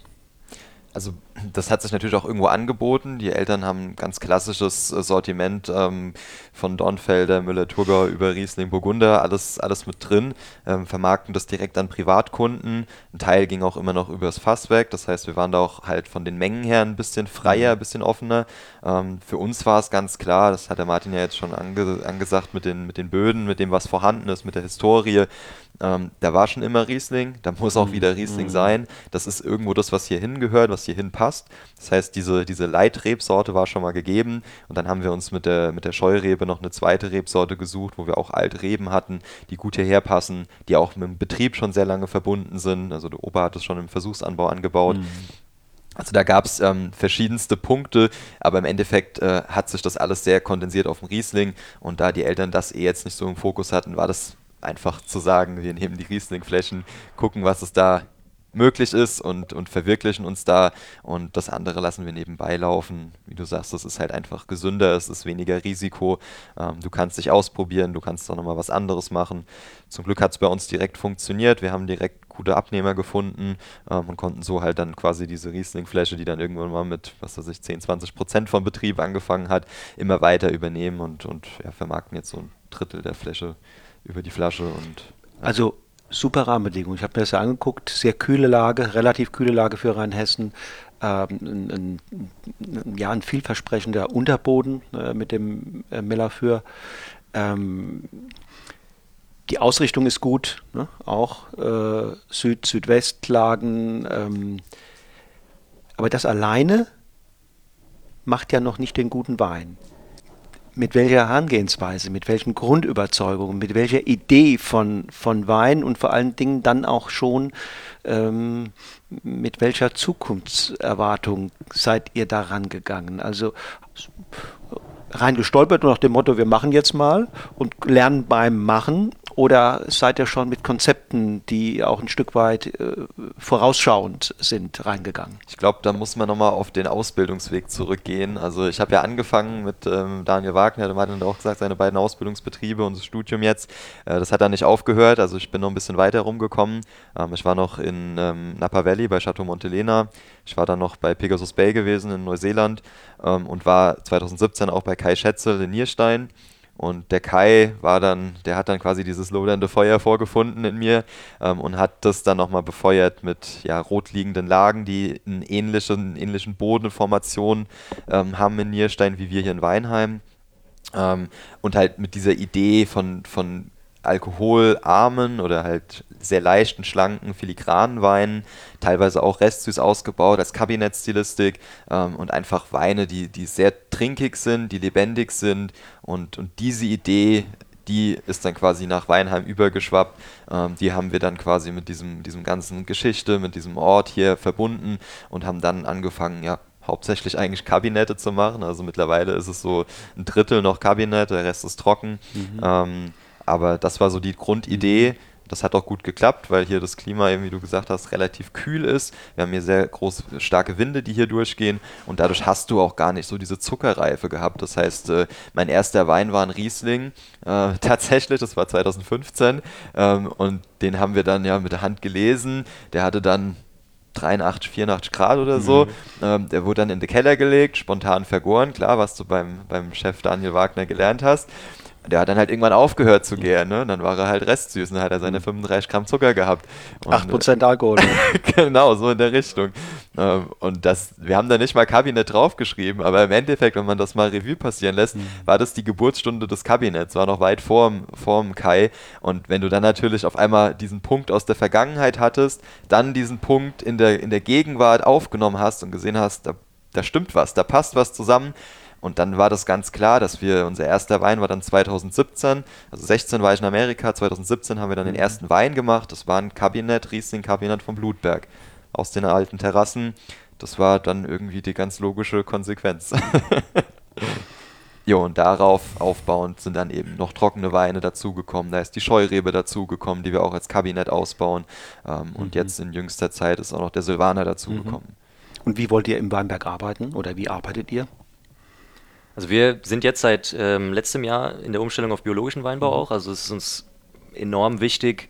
[SPEAKER 2] also das hat sich natürlich auch irgendwo angeboten. Die Eltern haben ein ganz klassisches Sortiment ähm, von Dornfelder, Müller-Thurgau über Riesling, Burgunder, alles, alles mit drin, ähm, vermarkten das direkt an Privatkunden. Ein Teil ging auch immer noch übers Fasswerk, das heißt, wir waren da auch halt von den Mengen her ein bisschen freier, ein bisschen offener. Ähm, für uns war es ganz klar, das hat der Martin ja jetzt schon ange angesagt mit den, mit den Böden, mit dem, was vorhanden ist, mit der Historie. Ähm, da war schon immer Riesling, da muss auch mhm. wieder Riesling mhm. sein. Das ist irgendwo das, was hier hingehört, was hier hinpasst. Das heißt, diese, diese Leitrebsorte war schon mal gegeben und dann haben wir uns mit der, mit der Scheurebe noch eine zweite Rebsorte gesucht, wo wir auch alte Reben hatten, die gut hierher passen, die auch mit dem Betrieb schon sehr lange verbunden sind. Also der Opa hat es schon im Versuchsanbau angebaut. Mhm. Also da gab es ähm, verschiedenste Punkte, aber im Endeffekt äh, hat sich das alles sehr kondensiert auf dem Riesling und da die Eltern das eh jetzt nicht so im Fokus hatten, war das einfach zu sagen, wir nehmen die Riesling-Flächen, gucken, was es da möglich ist und, und verwirklichen uns da und das andere lassen wir nebenbei laufen. Wie du sagst, das ist halt einfach gesünder, es ist weniger Risiko. Ähm, du kannst dich ausprobieren, du kannst auch nochmal was anderes machen. Zum Glück hat es bei uns direkt funktioniert. Wir haben direkt gute Abnehmer gefunden ähm, und konnten so halt dann quasi diese Riesling-Fläche, die dann irgendwann mal mit, was weiß ich, 10, 20 Prozent vom Betrieb angefangen hat, immer weiter übernehmen und, und ja, vermarkten jetzt so ein Drittel der Fläche über die Flasche und.
[SPEAKER 1] Also super Rahmenbedingungen. Ich habe mir das ja angeguckt, sehr kühle Lage, relativ kühle Lage für Rheinhessen. Ähm, ein, ein, ja, ein vielversprechender Unterboden äh, mit dem äh, Miller für. Ähm, die Ausrichtung ist gut, ne? auch äh, Süd-Südwest-Lagen. Ähm, aber das alleine macht ja noch nicht den guten Wein mit welcher Herangehensweise, mit welchen Grundüberzeugungen, mit welcher Idee von, von Wein und vor allen Dingen dann auch schon ähm, mit welcher Zukunftserwartung seid ihr daran gegangen? Also rein gestolpert nach dem Motto, wir machen jetzt mal und lernen beim Machen oder seid ihr schon mit Konzepten, die auch ein Stück weit äh, vorausschauend sind, reingegangen?
[SPEAKER 2] Ich glaube, da muss man nochmal auf den Ausbildungsweg zurückgehen. Also ich habe ja angefangen mit ähm, Daniel Wagner, der hat auch gesagt, seine beiden Ausbildungsbetriebe und das Studium jetzt. Äh, das hat dann nicht aufgehört, also ich bin noch ein bisschen weiter rumgekommen. Ähm, ich war noch in ähm, Napa Valley bei Chateau Montelena. Ich war dann noch bei Pegasus Bay gewesen in Neuseeland ähm, und war 2017 auch bei Kai Schätzel in Nierstein. Und der Kai war dann, der hat dann quasi dieses lodernde Feuer vorgefunden in mir ähm, und hat das dann nochmal befeuert mit ja, rot Lagen, die einen ähnlichen, ähnlichen Bodenformationen ähm, haben in Nierstein wie wir hier in Weinheim. Ähm, und halt mit dieser Idee von, von alkoholarmen oder halt sehr leichten, schlanken, filigranen Weinen, teilweise auch restsüß ausgebaut als Kabinettstilistik ähm, und einfach Weine, die, die sehr trinkig sind, die lebendig sind und, und diese Idee, die ist dann quasi nach Weinheim übergeschwappt. Ähm, die haben wir dann quasi mit diesem, diesem ganzen Geschichte, mit diesem Ort hier verbunden und haben dann angefangen, ja, hauptsächlich eigentlich Kabinette zu machen. Also mittlerweile ist es so ein Drittel noch Kabinett, der Rest ist trocken. Mhm. Ähm, aber das war so die Grundidee. Das hat auch gut geklappt, weil hier das Klima, eben wie du gesagt hast, relativ kühl ist. Wir haben hier sehr große, starke Winde, die hier durchgehen und dadurch hast du auch gar nicht so diese Zuckerreife gehabt. Das heißt, äh, mein erster Wein war ein Riesling, äh, tatsächlich, das war 2015 ähm, und den haben wir dann ja mit der Hand gelesen. Der hatte dann 83, 84 Grad oder so. Mhm. Ähm, der wurde dann in den Keller gelegt, spontan vergoren, klar, was du beim, beim Chef Daniel Wagner gelernt hast der hat dann halt irgendwann aufgehört zu gären, ne? dann war er halt restsüß und dann hat er seine 35 Gramm Zucker gehabt.
[SPEAKER 1] Und, 8% äh, Alkohol.
[SPEAKER 2] genau, so in der Richtung. Ähm, und das, wir haben da nicht mal Kabinett draufgeschrieben, aber im Endeffekt, wenn man das mal Revue passieren lässt, mhm. war das die Geburtsstunde des Kabinetts, war noch weit vorm, vorm Kai. Und wenn du dann natürlich auf einmal diesen Punkt aus der Vergangenheit hattest, dann diesen Punkt in der, in der Gegenwart aufgenommen hast und gesehen hast, da, da stimmt was, da passt was zusammen, und dann war das ganz klar, dass wir, unser erster Wein war dann 2017, also 16 war ich in Amerika, 2017 haben wir dann den mhm. ersten Wein gemacht. Das war ein Kabinett, Riesling-Kabinett vom Blutberg aus den alten Terrassen. Das war dann irgendwie die ganz logische Konsequenz. Jo, und darauf aufbauend sind dann eben noch trockene Weine dazugekommen. Da ist die Scheurebe dazugekommen, die wir auch als Kabinett ausbauen. Ähm, mhm. Und jetzt in jüngster Zeit ist auch noch der Silvaner dazugekommen. Mhm.
[SPEAKER 1] Und wie wollt ihr im Weinberg arbeiten oder wie arbeitet ihr?
[SPEAKER 3] Also wir sind jetzt seit ähm, letztem Jahr in der Umstellung auf biologischen Weinbau mhm. auch. Also es ist uns enorm wichtig,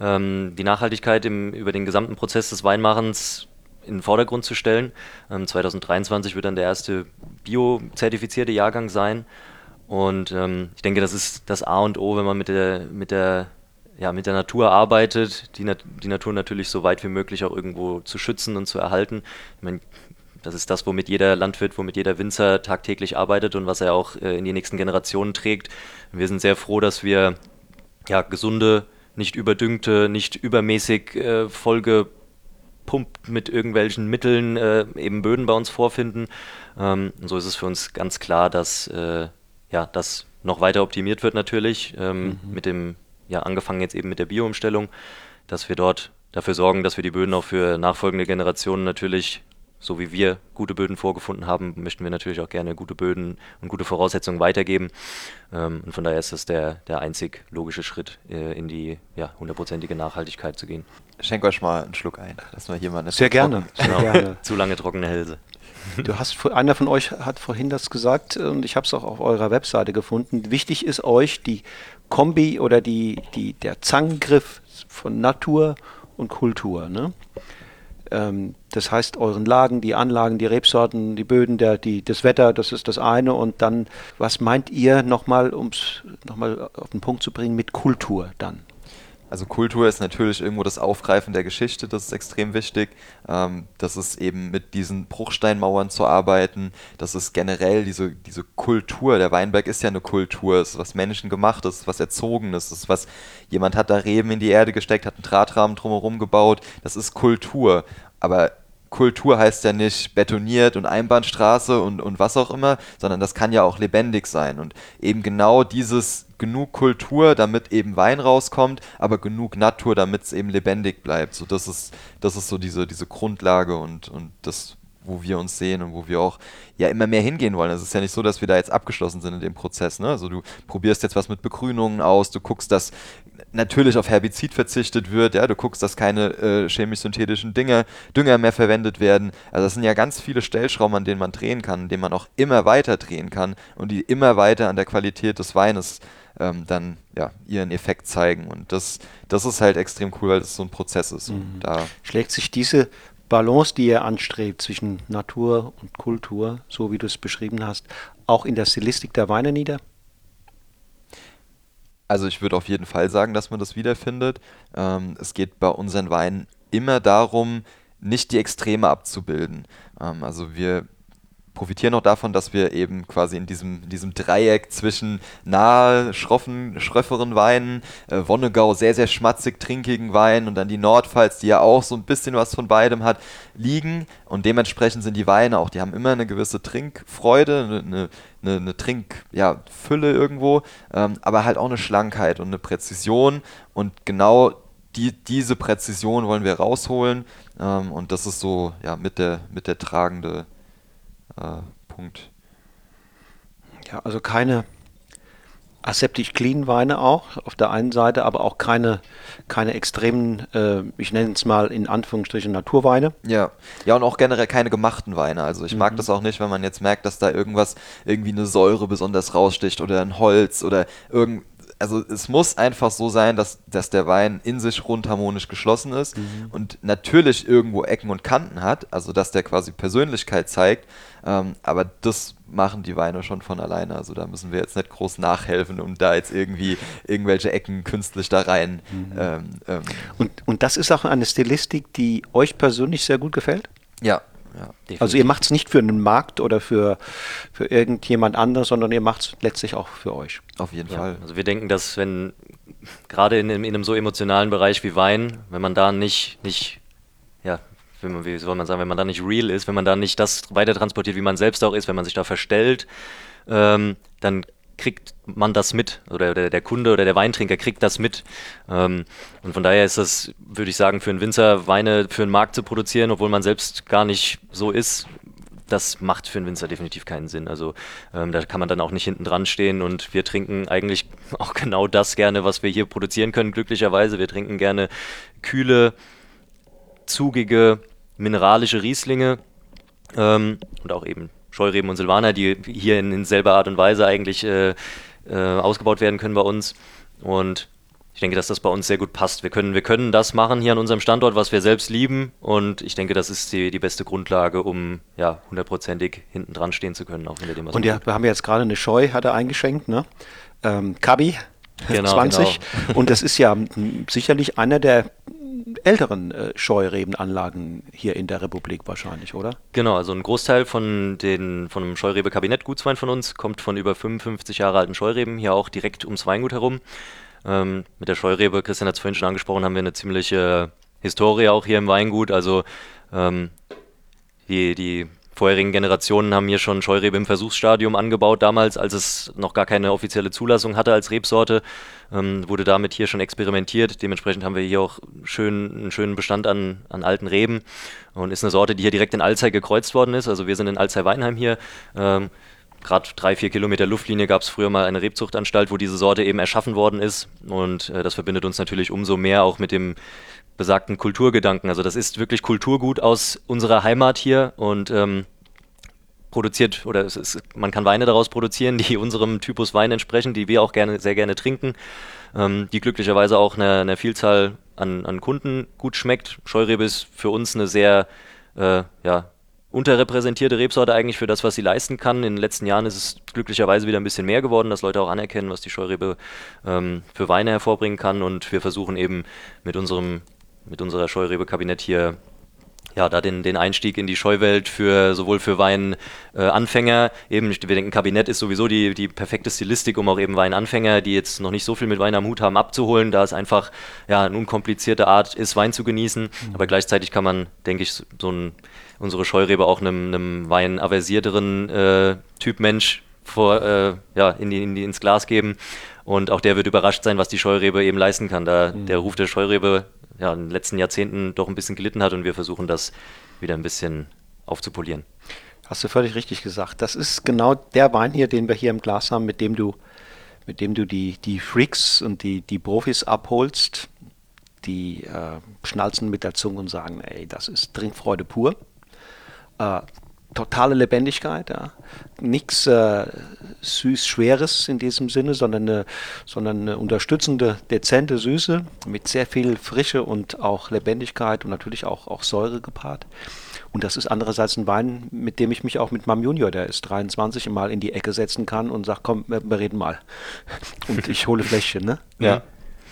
[SPEAKER 3] ähm, die Nachhaltigkeit im, über den gesamten Prozess des Weinmachens in den Vordergrund zu stellen. Ähm, 2023 wird dann der erste bio-zertifizierte Jahrgang sein. Und ähm, ich denke, das ist das A und O, wenn man mit der, mit der, ja, mit der Natur arbeitet, die, Nat die Natur natürlich so weit wie möglich auch irgendwo zu schützen und zu erhalten. Ich meine, das ist das, womit jeder Landwirt, womit jeder Winzer tagtäglich arbeitet und was er auch äh, in die nächsten Generationen trägt. Wir sind sehr froh, dass wir ja, gesunde, nicht überdüngte, nicht übermäßig äh, vollgepumpt mit irgendwelchen Mitteln äh, eben Böden bei uns vorfinden. Ähm, und so ist es für uns ganz klar, dass äh, ja, das noch weiter optimiert wird natürlich ähm, mhm. mit dem, ja, angefangen jetzt eben mit der Bio-Umstellung, dass wir dort dafür sorgen, dass wir die Böden auch für nachfolgende Generationen natürlich so wie wir gute Böden vorgefunden haben, möchten wir natürlich auch gerne gute Böden und gute Voraussetzungen weitergeben. Ähm, und von daher ist das der, der einzig logische Schritt, äh, in die ja, hundertprozentige Nachhaltigkeit zu gehen.
[SPEAKER 2] Schenk euch mal einen Schluck ein, dass wir hier mal eine
[SPEAKER 1] Sehr gerne.
[SPEAKER 3] Genau.
[SPEAKER 1] Sehr gerne.
[SPEAKER 3] Zu lange trockene Hälse.
[SPEAKER 1] Du hast, einer von euch hat vorhin das gesagt und ich habe es auch auf eurer Webseite gefunden. Wichtig ist euch die Kombi oder die, die, der Zangengriff von Natur und Kultur. Ne? Ähm, das heißt, euren Lagen, die Anlagen, die Rebsorten, die Böden, der, die, das Wetter, das ist das eine. Und dann, was meint ihr nochmal, um es nochmal auf den Punkt zu bringen, mit Kultur dann?
[SPEAKER 2] Also Kultur ist natürlich irgendwo das Aufgreifen der Geschichte, das ist extrem wichtig. Ähm, das ist eben mit diesen Bruchsteinmauern zu arbeiten. Das ist generell diese, diese Kultur. Der Weinberg ist ja eine Kultur. Es ist was menschengemachtes, was erzogenes, es ist was, jemand hat da Reben in die Erde gesteckt, hat einen Drahtrahmen drumherum gebaut. Das ist Kultur. Aber Kultur heißt ja nicht betoniert und Einbahnstraße und, und was auch immer, sondern das kann ja auch lebendig sein. Und eben genau dieses genug Kultur, damit eben Wein rauskommt, aber genug Natur, damit es eben lebendig bleibt. So, das ist, das ist so diese, diese Grundlage und, und das wo wir uns sehen und wo wir auch ja immer mehr hingehen wollen. Es ist ja nicht so, dass wir da jetzt abgeschlossen sind in dem Prozess. Ne? Also du probierst jetzt was mit Begrünungen aus, du guckst, dass natürlich auf Herbizid verzichtet wird, ja, du guckst, dass keine äh, chemisch-synthetischen Dünger, Dünger mehr verwendet werden. Also das sind ja ganz viele Stellschrauben, an denen man drehen kann, an denen man auch immer weiter drehen kann und die immer weiter an der Qualität des Weines ähm, dann ja, ihren Effekt zeigen. Und das, das ist halt extrem cool, weil das so ein Prozess ist.
[SPEAKER 1] Mhm. da Schlägt sich diese Balance, die ihr anstrebt zwischen Natur und Kultur, so wie du es beschrieben hast, auch in der Stilistik der Weine nieder?
[SPEAKER 2] Also ich würde auf jeden Fall sagen, dass man das wiederfindet. Ähm, es geht bei unseren Weinen immer darum, nicht die Extreme abzubilden. Ähm, also wir profitieren auch davon, dass wir eben quasi in diesem, in diesem Dreieck zwischen nahe, schroffen, schröfferen Weinen, äh, Wonnegau sehr, sehr schmatzig trinkigen Weinen und dann die Nordpfalz, die ja auch so ein bisschen was von beidem hat, liegen. Und dementsprechend sind die Weine auch, die haben immer eine gewisse Trinkfreude, eine, eine, eine Trinkfülle ja, irgendwo, ähm, aber halt auch eine Schlankheit und eine Präzision. Und genau die, diese Präzision wollen wir rausholen. Ähm, und das ist so ja, mit, der, mit der tragende äh, Punkt.
[SPEAKER 1] Ja, also keine aseptisch clean Weine auch auf der einen Seite, aber auch keine, keine extremen, äh, ich nenne es mal in Anführungsstrichen Naturweine.
[SPEAKER 2] Ja, ja und auch generell keine gemachten Weine. Also ich mhm. mag das auch nicht, wenn man jetzt merkt, dass da irgendwas, irgendwie eine Säure besonders raussticht oder ein Holz oder irgend, also es muss einfach so sein, dass, dass der Wein in sich rund harmonisch geschlossen ist mhm. und natürlich irgendwo Ecken und Kanten hat, also dass der quasi Persönlichkeit zeigt, ähm, aber das machen die Weine schon von alleine. Also da müssen wir jetzt nicht groß nachhelfen und da jetzt irgendwie irgendwelche Ecken künstlich da rein. Mhm.
[SPEAKER 1] Ähm, ähm. Und, und das ist auch eine Stilistik, die euch persönlich sehr gut gefällt?
[SPEAKER 2] Ja,
[SPEAKER 1] ja, also ihr macht es nicht für einen Markt oder für, für irgendjemand anderes, sondern ihr macht es letztlich auch für euch.
[SPEAKER 2] Auf jeden ja, Fall.
[SPEAKER 3] Also wir denken, dass wenn gerade in, in, einem so emotionalen Bereich wie Wein, wenn man da nicht, nicht ja, man, wie soll man sagen, wenn man da nicht real ist, wenn man da nicht das weiter transportiert, wie man selbst auch ist, wenn man sich da verstellt, ähm, dann kriegt man das mit oder der, der, Kunde oder der Weintrinker kriegt das mit. Ähm, und von daher ist das, würde ich sagen, für einen Winzer Weine für einen Markt zu produzieren, obwohl man selbst gar nicht so ist, das macht für einen Winzer definitiv keinen Sinn. Also ähm, da kann man dann auch nicht hinten dran stehen und wir trinken eigentlich auch genau das gerne, was wir hier produzieren können, glücklicherweise. Wir trinken gerne kühle, zugige, mineralische Rieslinge ähm, und auch eben Scheureben und Silvaner, die hier in, in selber Art und Weise eigentlich äh, äh, ausgebaut werden können bei uns. Und ich denke, dass das bei uns sehr gut passt. Wir können, wir können das machen hier an unserem Standort, was wir selbst lieben. Und ich denke, das ist die, die beste Grundlage, um ja hundertprozentig hinten dran stehen zu können, auch hinter
[SPEAKER 1] dem. Und ja, wir haben jetzt gerade eine Scheu, hat er eingeschenkt, ne? Ähm, Kabi, genau, 20. Genau. Und das ist ja sicherlich einer der älteren äh, Scheurebenanlagen hier in der Republik wahrscheinlich, oder?
[SPEAKER 3] Genau, also ein Großteil von, den, von einem Scheurebe-Kabinett Gutswein von uns kommt von über 55 Jahre alten Scheureben, hier auch direkt ums Weingut herum. Ähm, mit der Scheurebe, Christian hat es vorhin schon angesprochen, haben wir eine ziemliche Historie auch hier im Weingut. Also ähm, die, die vorherigen Generationen haben hier schon Scheurebe im Versuchsstadium angebaut, damals, als es noch gar keine offizielle Zulassung hatte als Rebsorte. Ähm, wurde damit hier schon experimentiert. Dementsprechend haben wir hier auch schön, einen schönen Bestand an, an alten Reben und ist eine Sorte, die hier direkt in Alzey gekreuzt worden ist. Also wir sind in Alzey-Weinheim hier. Ähm, gerade drei, vier Kilometer Luftlinie gab es früher mal eine Rebzuchtanstalt, wo diese Sorte eben erschaffen worden ist. Und äh, das verbindet uns natürlich umso mehr auch mit dem besagten Kulturgedanken. Also das ist wirklich Kulturgut aus unserer Heimat hier und ähm, produziert oder ist, man kann Weine daraus produzieren, die unserem Typus Wein entsprechen, die wir auch gerne, sehr gerne trinken, ähm, die glücklicherweise auch einer eine Vielzahl an, an Kunden gut schmeckt. Scheurebe ist für uns eine sehr äh, ja, unterrepräsentierte Rebsorte eigentlich für das, was sie leisten kann. In den letzten Jahren ist es glücklicherweise wieder ein bisschen mehr geworden, dass Leute auch anerkennen, was die Scheurebe ähm, für Weine hervorbringen kann. Und wir versuchen eben mit unserem mit unserer Scheurebe-Kabinett hier ja, da den, den Einstieg in die Scheuwelt für sowohl für Weinanfänger, äh, eben, wir denken, Kabinett ist sowieso die, die perfekte Stilistik, um auch eben Weinanfänger, die jetzt noch nicht so viel mit Wein am Hut haben, abzuholen, da es einfach ja, eine unkomplizierte Art ist, Wein zu genießen. Mhm. Aber gleichzeitig kann man, denke ich, so ein, unsere Scheurebe auch einem, einem weinaversierteren äh, Typ Mensch vor, äh, ja, in die, in die, ins Glas geben. Und auch der wird überrascht sein, was die Scheurebe eben leisten kann. Da mhm. der Ruf der Scheurebe ja, in den letzten Jahrzehnten doch ein bisschen gelitten hat und wir versuchen das wieder ein bisschen aufzupolieren.
[SPEAKER 1] Hast du völlig richtig gesagt. Das ist genau der Wein hier, den wir hier im Glas haben, mit dem du, mit dem du die, die Freaks und die, die Profis abholst, die äh, schnalzen mit der Zunge und sagen, ey, das ist Trinkfreude pur. Äh, totale Lebendigkeit, ja. nichts äh, süß-schweres in diesem Sinne, sondern eine, sondern eine unterstützende, dezente Süße mit sehr viel Frische und auch Lebendigkeit und natürlich auch, auch Säure gepaart. Und das ist andererseits ein Wein, mit dem ich mich auch mit meinem Junior, der ist 23, mal in die Ecke setzen kann und sagt, komm, wir, wir reden mal. Und ich hole Fläschchen, ne?
[SPEAKER 3] Ja.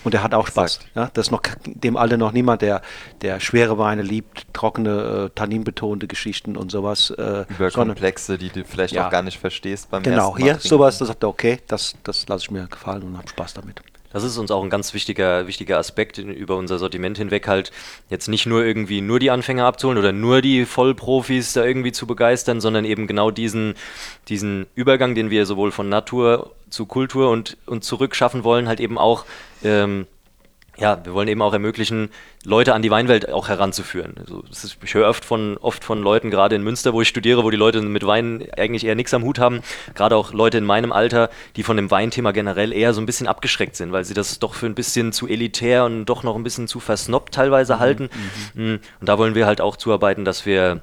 [SPEAKER 1] Und der hat auch Spaß. Ja? Das ist noch dem Alter noch niemand, der, der schwere Weine liebt, trockene, äh, tanninbetonte Geschichten und sowas.
[SPEAKER 2] Äh, Überkomplexe, die du vielleicht ja, auch gar nicht verstehst
[SPEAKER 1] beim genau, ersten Mal. Genau, hier sowas, da sagt er, okay, das, das lasse ich mir gefallen und habe Spaß damit.
[SPEAKER 3] Das ist uns auch ein ganz wichtiger, wichtiger Aspekt über unser Sortiment hinweg, halt jetzt nicht nur irgendwie nur die Anfänger abzuholen oder nur die Vollprofis da irgendwie zu begeistern, sondern eben genau diesen, diesen Übergang, den wir sowohl von Natur zu Kultur und, und zurück schaffen wollen, halt eben auch ähm, ja, wir wollen eben auch ermöglichen, Leute an die Weinwelt auch heranzuführen. Also ist, ich höre oft von, oft von Leuten, gerade in Münster, wo ich studiere, wo die Leute mit Wein eigentlich eher nichts am Hut haben, gerade auch Leute in meinem Alter, die von dem Weinthema generell eher so ein bisschen abgeschreckt sind, weil sie das doch für ein bisschen zu elitär und doch noch ein bisschen zu versnobbt teilweise mhm. halten. Mhm. Mm, und da wollen wir halt auch zuarbeiten, dass wir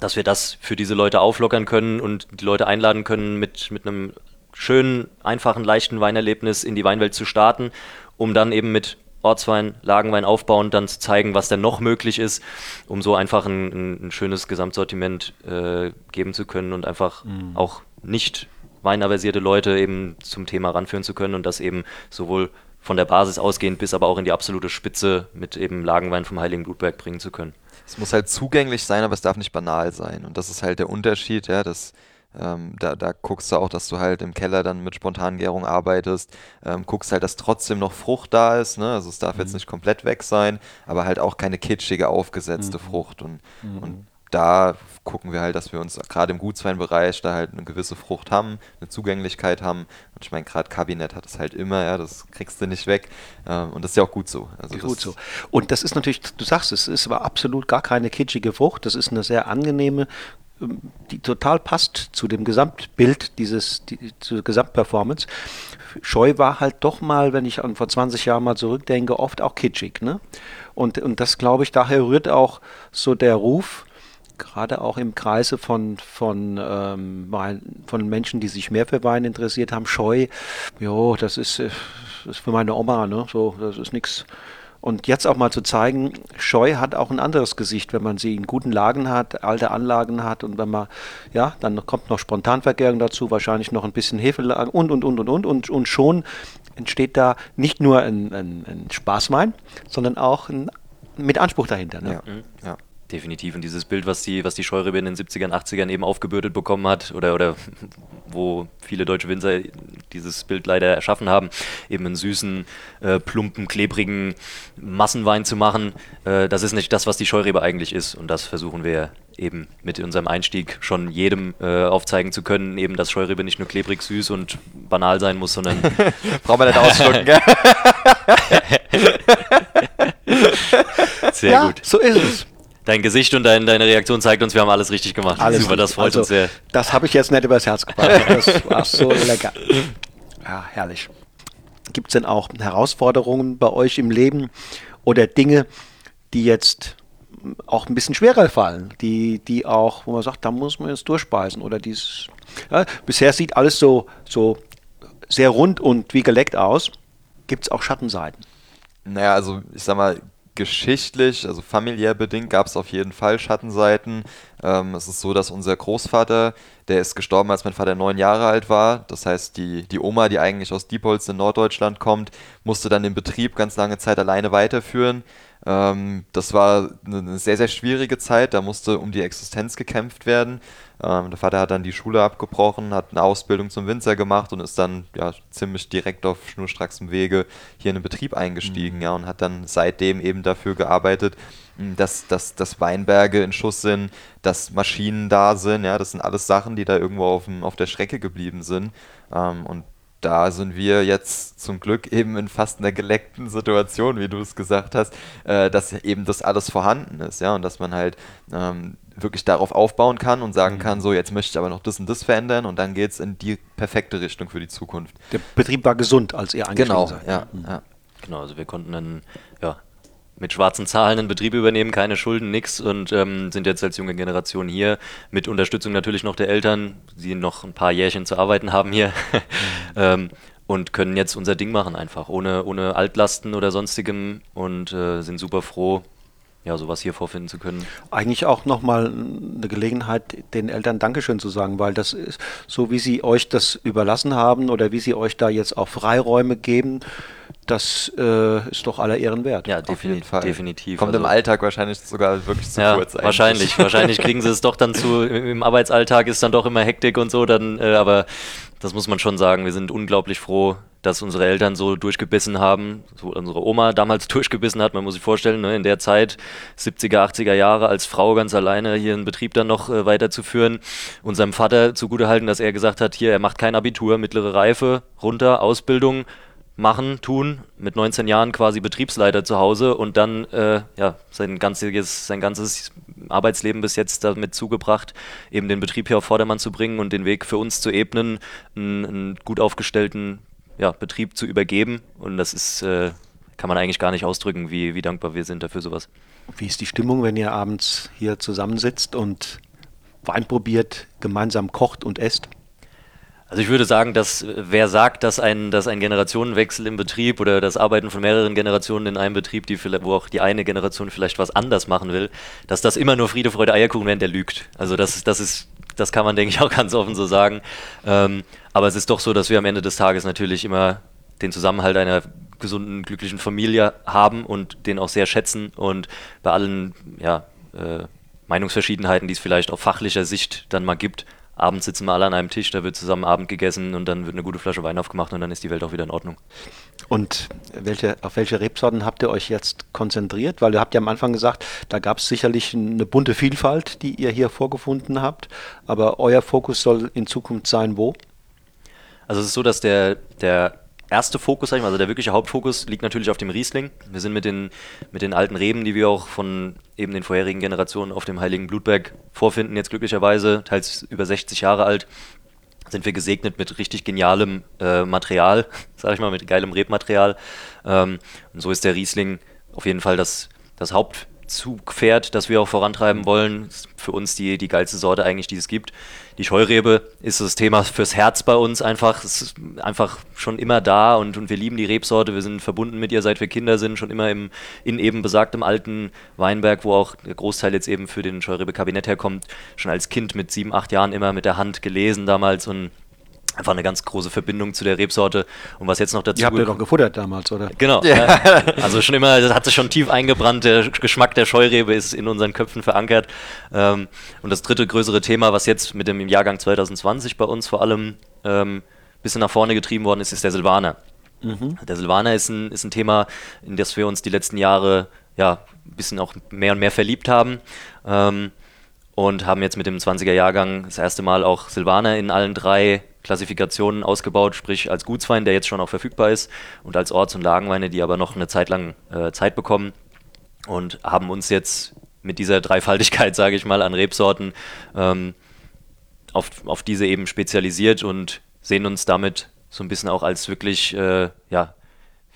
[SPEAKER 3] dass wir das für diese Leute auflockern können und die Leute einladen können, mit, mit einem schönen, einfachen, leichten Weinerlebnis in die Weinwelt zu starten, um dann eben mit Ortswein, Lagenwein aufbauen, dann zu zeigen, was denn noch möglich ist, um so einfach ein, ein schönes Gesamtsortiment äh, geben zu können und einfach mhm. auch nicht weinaversierte Leute eben zum Thema ranführen zu können und das eben sowohl von der Basis ausgehend bis aber auch in die absolute Spitze mit eben Lagenwein vom Heiligen Blutberg bringen zu können.
[SPEAKER 2] Es muss halt zugänglich sein, aber es darf nicht banal sein. Und das ist halt der Unterschied, ja, dass ähm, da, da guckst du auch, dass du halt im Keller dann mit Spontangärung arbeitest. Ähm, guckst halt, dass trotzdem noch Frucht da ist. Ne? Also es darf mhm. jetzt nicht komplett weg sein, aber halt auch keine kitschige, aufgesetzte mhm. Frucht. Und, mhm. und da gucken wir halt, dass wir uns gerade im Gutsweinbereich da halt eine gewisse Frucht haben, eine Zugänglichkeit haben. Und ich meine, gerade Kabinett hat es halt immer, ja, das kriegst du nicht weg. Ähm, und das ist ja auch gut so.
[SPEAKER 1] Also gut so. Und das ist natürlich, du sagst es, ist aber absolut gar keine kitschige Frucht. Das ist eine sehr angenehme, die total passt zu dem Gesamtbild dieses, die, zur Gesamtperformance. Scheu war halt doch mal, wenn ich an vor 20 Jahren mal zurückdenke, oft auch kitschig. Ne? Und, und das glaube ich, daher rührt auch so der Ruf, gerade auch im Kreise von, von, ähm, von Menschen, die sich mehr für Wein interessiert haben, Scheu, jo, das ist, äh, ist für meine Oma, ne? So, das ist nichts. Und jetzt auch mal zu zeigen, Scheu hat auch ein anderes Gesicht, wenn man sie in guten Lagen hat, alte Anlagen hat und wenn man, ja, dann kommt noch Spontanvergärung dazu, wahrscheinlich noch ein bisschen Hefelagen und, und, und, und, und, und, und schon entsteht da nicht nur ein, ein, ein Spaßwein, sondern auch ein, mit Anspruch dahinter. Ne?
[SPEAKER 3] Ja, mhm. ja definitiv. Und dieses Bild, was die, was die Scheurebe in den 70ern, 80ern eben aufgebürdet bekommen hat, oder, oder wo viele deutsche Winzer dieses Bild leider erschaffen haben, eben einen süßen, äh, plumpen, klebrigen Massenwein zu machen, äh, das ist nicht das, was die Scheurebe eigentlich ist. Und das versuchen wir eben mit unserem Einstieg schon jedem äh, aufzeigen zu können, eben, dass Scheurebe nicht nur klebrig, süß und banal sein muss, sondern.
[SPEAKER 2] Brauchen wir nicht ausschlucken, gell?
[SPEAKER 3] Sehr
[SPEAKER 1] ja,
[SPEAKER 3] gut.
[SPEAKER 1] So ist es.
[SPEAKER 3] Dein Gesicht und dein, deine Reaktion zeigt uns, wir haben alles richtig gemacht.
[SPEAKER 1] Alles
[SPEAKER 3] Super, das freut
[SPEAKER 1] also,
[SPEAKER 3] uns sehr.
[SPEAKER 1] Das habe ich jetzt nicht übers Herz gebracht. Das war so lecker. Ja, herrlich. Gibt es denn auch Herausforderungen bei euch im Leben oder Dinge, die jetzt auch ein bisschen schwerer fallen, die, die auch, wo man sagt, da muss man jetzt durchspeisen oder dies. Ja, bisher sieht alles so, so sehr rund und wie geleckt aus. Gibt es auch Schattenseiten?
[SPEAKER 2] Naja, also ich sag mal, geschichtlich, also familiär bedingt, gab es auf jeden Fall Schattenseiten. Ähm, es ist so, dass unser Großvater, der ist gestorben, als mein Vater neun Jahre alt war. Das heißt, die, die Oma, die eigentlich aus Diepholz in Norddeutschland kommt, musste dann den Betrieb ganz lange Zeit alleine weiterführen. Ähm, das war eine sehr, sehr schwierige Zeit. Da musste um die Existenz gekämpft werden. Ähm, der Vater hat dann die Schule abgebrochen, hat eine Ausbildung zum Winzer gemacht und ist dann ja ziemlich direkt auf schnurstracksem Wege hier in den Betrieb eingestiegen mhm. ja, und hat dann seitdem eben dafür gearbeitet, dass, dass, dass Weinberge in Schuss sind, dass Maschinen da sind. Ja, das sind alles Sachen, die da irgendwo auf, dem, auf der Strecke geblieben sind. Ähm, und da sind wir jetzt zum Glück eben in fast einer geleckten Situation, wie du es gesagt hast, äh, dass eben das alles vorhanden ist, ja, und dass man halt ähm, wirklich darauf aufbauen kann und sagen mhm. kann, so jetzt möchte ich aber noch das und das verändern und dann geht es in die perfekte Richtung für die Zukunft.
[SPEAKER 1] Der Betrieb war gesund, als ihr eingestiegen
[SPEAKER 2] genau,
[SPEAKER 1] seid.
[SPEAKER 2] Ja, mhm. ja.
[SPEAKER 3] Genau, also wir konnten dann mit schwarzen Zahlen einen Betrieb übernehmen, keine Schulden, nichts und ähm, sind jetzt als junge Generation hier. Mit Unterstützung natürlich noch der Eltern, die noch ein paar Jährchen zu arbeiten haben hier. Ähm, und können jetzt unser Ding machen einfach, ohne, ohne Altlasten oder sonstigem und äh, sind super froh, ja, sowas hier vorfinden zu können.
[SPEAKER 1] Eigentlich auch nochmal eine Gelegenheit, den Eltern Dankeschön zu sagen, weil das ist so, wie sie euch das überlassen haben oder wie sie euch da jetzt auch Freiräume geben, das äh, ist doch aller Ehren wert.
[SPEAKER 3] Ja, definitiv. definitiv.
[SPEAKER 2] Kommt also, im Alltag wahrscheinlich sogar wirklich zu
[SPEAKER 3] ja,
[SPEAKER 2] kurz.
[SPEAKER 3] Eigentlich. Wahrscheinlich, wahrscheinlich kriegen sie es doch dann zu. Im Arbeitsalltag ist dann doch immer Hektik und so, dann, äh, aber das muss man schon sagen. Wir sind unglaublich froh, dass unsere Eltern so durchgebissen haben, so unsere Oma damals durchgebissen hat. Man muss sich vorstellen, ne, in der Zeit, 70er, 80er Jahre, als Frau ganz alleine hier einen Betrieb dann noch äh, weiterzuführen. Unserem Vater zugutehalten, dass er gesagt hat, hier, er macht kein Abitur, mittlere Reife, runter, Ausbildung, machen, tun, mit 19 Jahren quasi Betriebsleiter zu Hause und dann äh, ja, sein, ganzes, sein ganzes Arbeitsleben bis jetzt damit zugebracht, eben den Betrieb hier auf Vordermann zu bringen und den Weg für uns zu ebnen, einen, einen gut aufgestellten ja, Betrieb zu übergeben. Und das ist, äh, kann man eigentlich gar nicht ausdrücken, wie, wie dankbar wir sind dafür sowas.
[SPEAKER 1] Wie ist die Stimmung, wenn ihr abends hier zusammensitzt und Wein probiert, gemeinsam kocht und esst?
[SPEAKER 3] Also ich würde sagen, dass wer sagt, dass ein, dass ein Generationenwechsel im Betrieb oder das Arbeiten von mehreren Generationen in einem Betrieb, die wo auch die eine Generation vielleicht was anders machen will, dass das immer nur Friede, Freude, Eierkuchen wäre, der lügt. Also das, das ist, das kann man, denke ich, auch ganz offen so sagen. Ähm, aber es ist doch so, dass wir am Ende des Tages natürlich immer den Zusammenhalt einer gesunden, glücklichen Familie haben und den auch sehr schätzen und bei allen ja, äh, Meinungsverschiedenheiten, die es vielleicht auf fachlicher Sicht dann mal gibt, abends sitzen wir alle an einem Tisch, da wird zusammen Abend gegessen und dann wird eine gute Flasche Wein aufgemacht und dann ist die Welt auch wieder in Ordnung.
[SPEAKER 1] Und welche, auf welche Rebsorten habt ihr euch jetzt konzentriert? Weil ihr habt ja am Anfang gesagt, da gab es sicherlich eine bunte Vielfalt, die ihr hier vorgefunden habt, aber euer Fokus soll in Zukunft sein, wo?
[SPEAKER 3] Also es ist so, dass der, der erste Fokus, sag ich mal, also der wirkliche Hauptfokus liegt natürlich auf dem Riesling. Wir sind mit den, mit den alten Reben, die wir auch von eben den vorherigen Generationen auf dem Heiligen Blutberg vorfinden, jetzt glücklicherweise, teils über 60 Jahre alt, sind wir gesegnet mit richtig genialem äh, Material, sag ich mal, mit geilem Rebmaterial. Ähm, und so ist der Riesling auf jeden Fall das, das Haupt Zugpferd, das wir auch vorantreiben wollen. Für uns die, die geilste Sorte eigentlich, die es gibt. Die Scheurebe ist das Thema fürs Herz bei uns einfach. Es ist einfach schon immer da und, und wir lieben die Rebsorte. Wir sind verbunden mit ihr, seit wir Kinder sind, schon immer im, in eben besagtem alten Weinberg, wo auch der Großteil jetzt eben für den Scheurebe-Kabinett herkommt. Schon als Kind mit sieben, acht Jahren immer mit der Hand gelesen damals und einfach eine ganz große Verbindung zu der Rebsorte. Und was jetzt noch dazu.
[SPEAKER 1] Ihr habt ja doch gefuttert damals, oder?
[SPEAKER 3] Genau. Ja. Also schon immer, das hat sich schon tief eingebrannt. Der Geschmack der Scheurebe ist in unseren Köpfen verankert. Ähm, und das dritte größere Thema, was jetzt mit dem Jahrgang 2020 bei uns vor allem ein ähm, bisschen nach vorne getrieben worden ist, ist der Silvaner. Mhm. Der Silvaner ist ein, ist ein Thema, in das wir uns die letzten Jahre ja ein bisschen auch mehr und mehr verliebt haben. Ähm, und haben jetzt mit dem 20er Jahrgang das erste Mal auch Silvaner in allen drei Klassifikationen ausgebaut, sprich als Gutswein, der jetzt schon auch verfügbar ist, und als Orts- und Lagenweine, die aber noch eine Zeit lang äh, Zeit bekommen und haben uns jetzt mit dieser Dreifaltigkeit, sage ich mal, an Rebsorten ähm, auf, auf diese eben spezialisiert und sehen uns damit so ein bisschen auch als wirklich, äh, ja,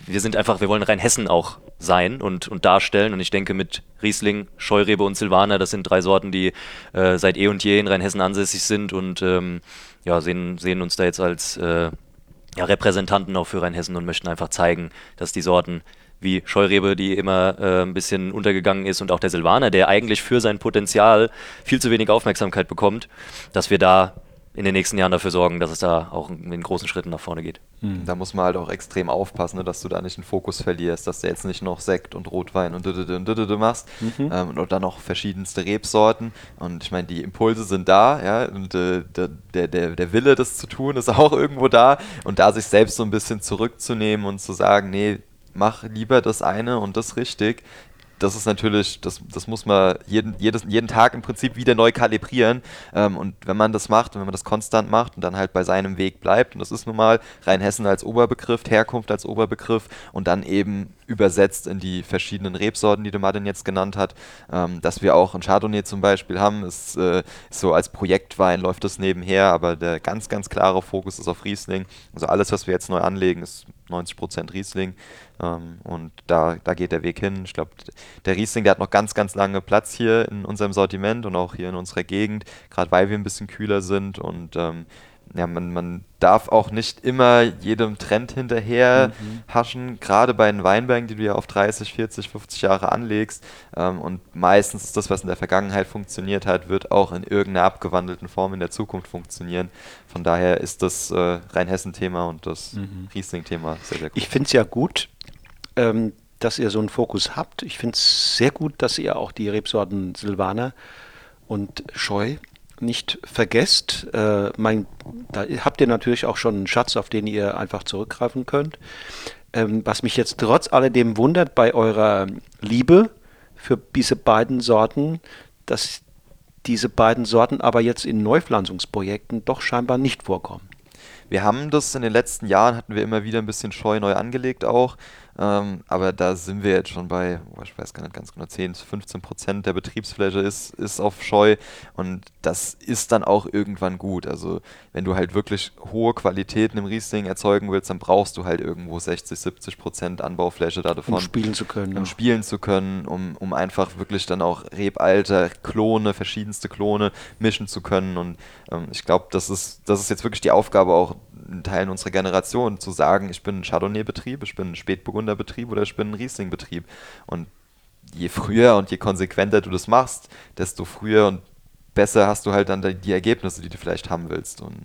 [SPEAKER 3] wir sind einfach, wir wollen Rheinhessen auch sein und, und darstellen. Und ich denke, mit Riesling, Scheurebe und Silvaner, das sind drei Sorten, die äh, seit eh und je in Rheinhessen ansässig sind und ähm, ja, sehen, sehen uns da jetzt als äh, ja, Repräsentanten auch für Rheinhessen und möchten einfach zeigen, dass die Sorten wie Scheurebe, die immer äh, ein bisschen untergegangen ist, und auch der Silvaner, der eigentlich für sein Potenzial viel zu wenig Aufmerksamkeit bekommt, dass wir da in den nächsten Jahren dafür sorgen, dass es da auch in großen Schritten nach vorne geht.
[SPEAKER 2] Da muss man halt auch extrem aufpassen, ne, dass du da nicht den Fokus verlierst, dass du jetzt nicht noch Sekt und Rotwein und und machst mhm. ähm, und dann noch verschiedenste Rebsorten. Und ich meine, die Impulse sind da, ja, und äh, der, der, der Wille, das zu tun, ist auch irgendwo da. Und da sich selbst so ein bisschen zurückzunehmen und zu sagen, nee, mach lieber das eine und das richtig, das ist natürlich, das, das muss man jeden, jedes, jeden Tag im Prinzip wieder neu kalibrieren. Ähm, und wenn man das macht und wenn man das konstant macht und dann halt bei seinem Weg bleibt, und das ist nun mal Rheinhessen als Oberbegriff, Herkunft als Oberbegriff und dann eben übersetzt in die verschiedenen Rebsorten, die der Martin jetzt genannt hat, ähm, dass wir auch ein Chardonnay zum Beispiel haben, ist, äh, so als Projektwein läuft das nebenher, aber der ganz, ganz klare Fokus ist auf Riesling. Also alles, was wir jetzt neu anlegen, ist 90% Riesling. Ähm, und da, da geht der Weg hin. Ich glaube, der Riesling, der hat noch ganz, ganz lange Platz hier in unserem Sortiment und auch hier in unserer Gegend, gerade weil wir ein bisschen kühler sind und ähm, ja, man, man darf auch nicht immer jedem Trend hinterher mhm. haschen, gerade bei den Weinbergen, die du ja auf 30, 40, 50 Jahre anlegst. Ähm, und meistens ist das, was in der Vergangenheit funktioniert hat, wird auch in irgendeiner abgewandelten Form in der Zukunft funktionieren. Von daher ist das äh, Rheinhessen-Thema und das mhm. Riesling-Thema sehr, sehr
[SPEAKER 1] gut. Ich finde es ja gut, ähm, dass ihr so einen Fokus habt. Ich finde es sehr gut, dass ihr auch die Rebsorten Silvaner und Scheu nicht vergesst. Äh, mein, da habt ihr natürlich auch schon einen Schatz, auf den ihr einfach zurückgreifen könnt. Ähm, was mich jetzt trotz alledem wundert bei eurer Liebe für diese beiden Sorten, dass diese beiden Sorten aber jetzt in Neupflanzungsprojekten doch scheinbar nicht vorkommen.
[SPEAKER 2] Wir haben das in den letzten Jahren, hatten wir immer wieder ein bisschen scheu neu angelegt auch. Ähm, aber da sind wir jetzt schon bei, oh, ich weiß gar nicht ganz genau, 10, 15 Prozent der Betriebsfläche ist, ist auf Scheu und das ist dann auch irgendwann gut. Also wenn du halt wirklich hohe Qualitäten im Riesling erzeugen willst, dann brauchst du halt irgendwo 60, 70 Prozent Anbaufläche davon. Um
[SPEAKER 1] spielen zu können.
[SPEAKER 2] Um ja. spielen zu können, um, um einfach wirklich dann auch Rebalter, Klone, verschiedenste Klone mischen zu können und ähm, ich glaube, das ist, das ist jetzt wirklich die Aufgabe auch in Teilen unserer Generation, zu sagen, ich bin ein Chardonnay-Betrieb, ich bin ein Spätburgunder-Betrieb oder ich bin ein Riesling-Betrieb. Und je früher und je konsequenter du das machst, desto früher und besser hast du halt dann die Ergebnisse, die du vielleicht haben willst. Und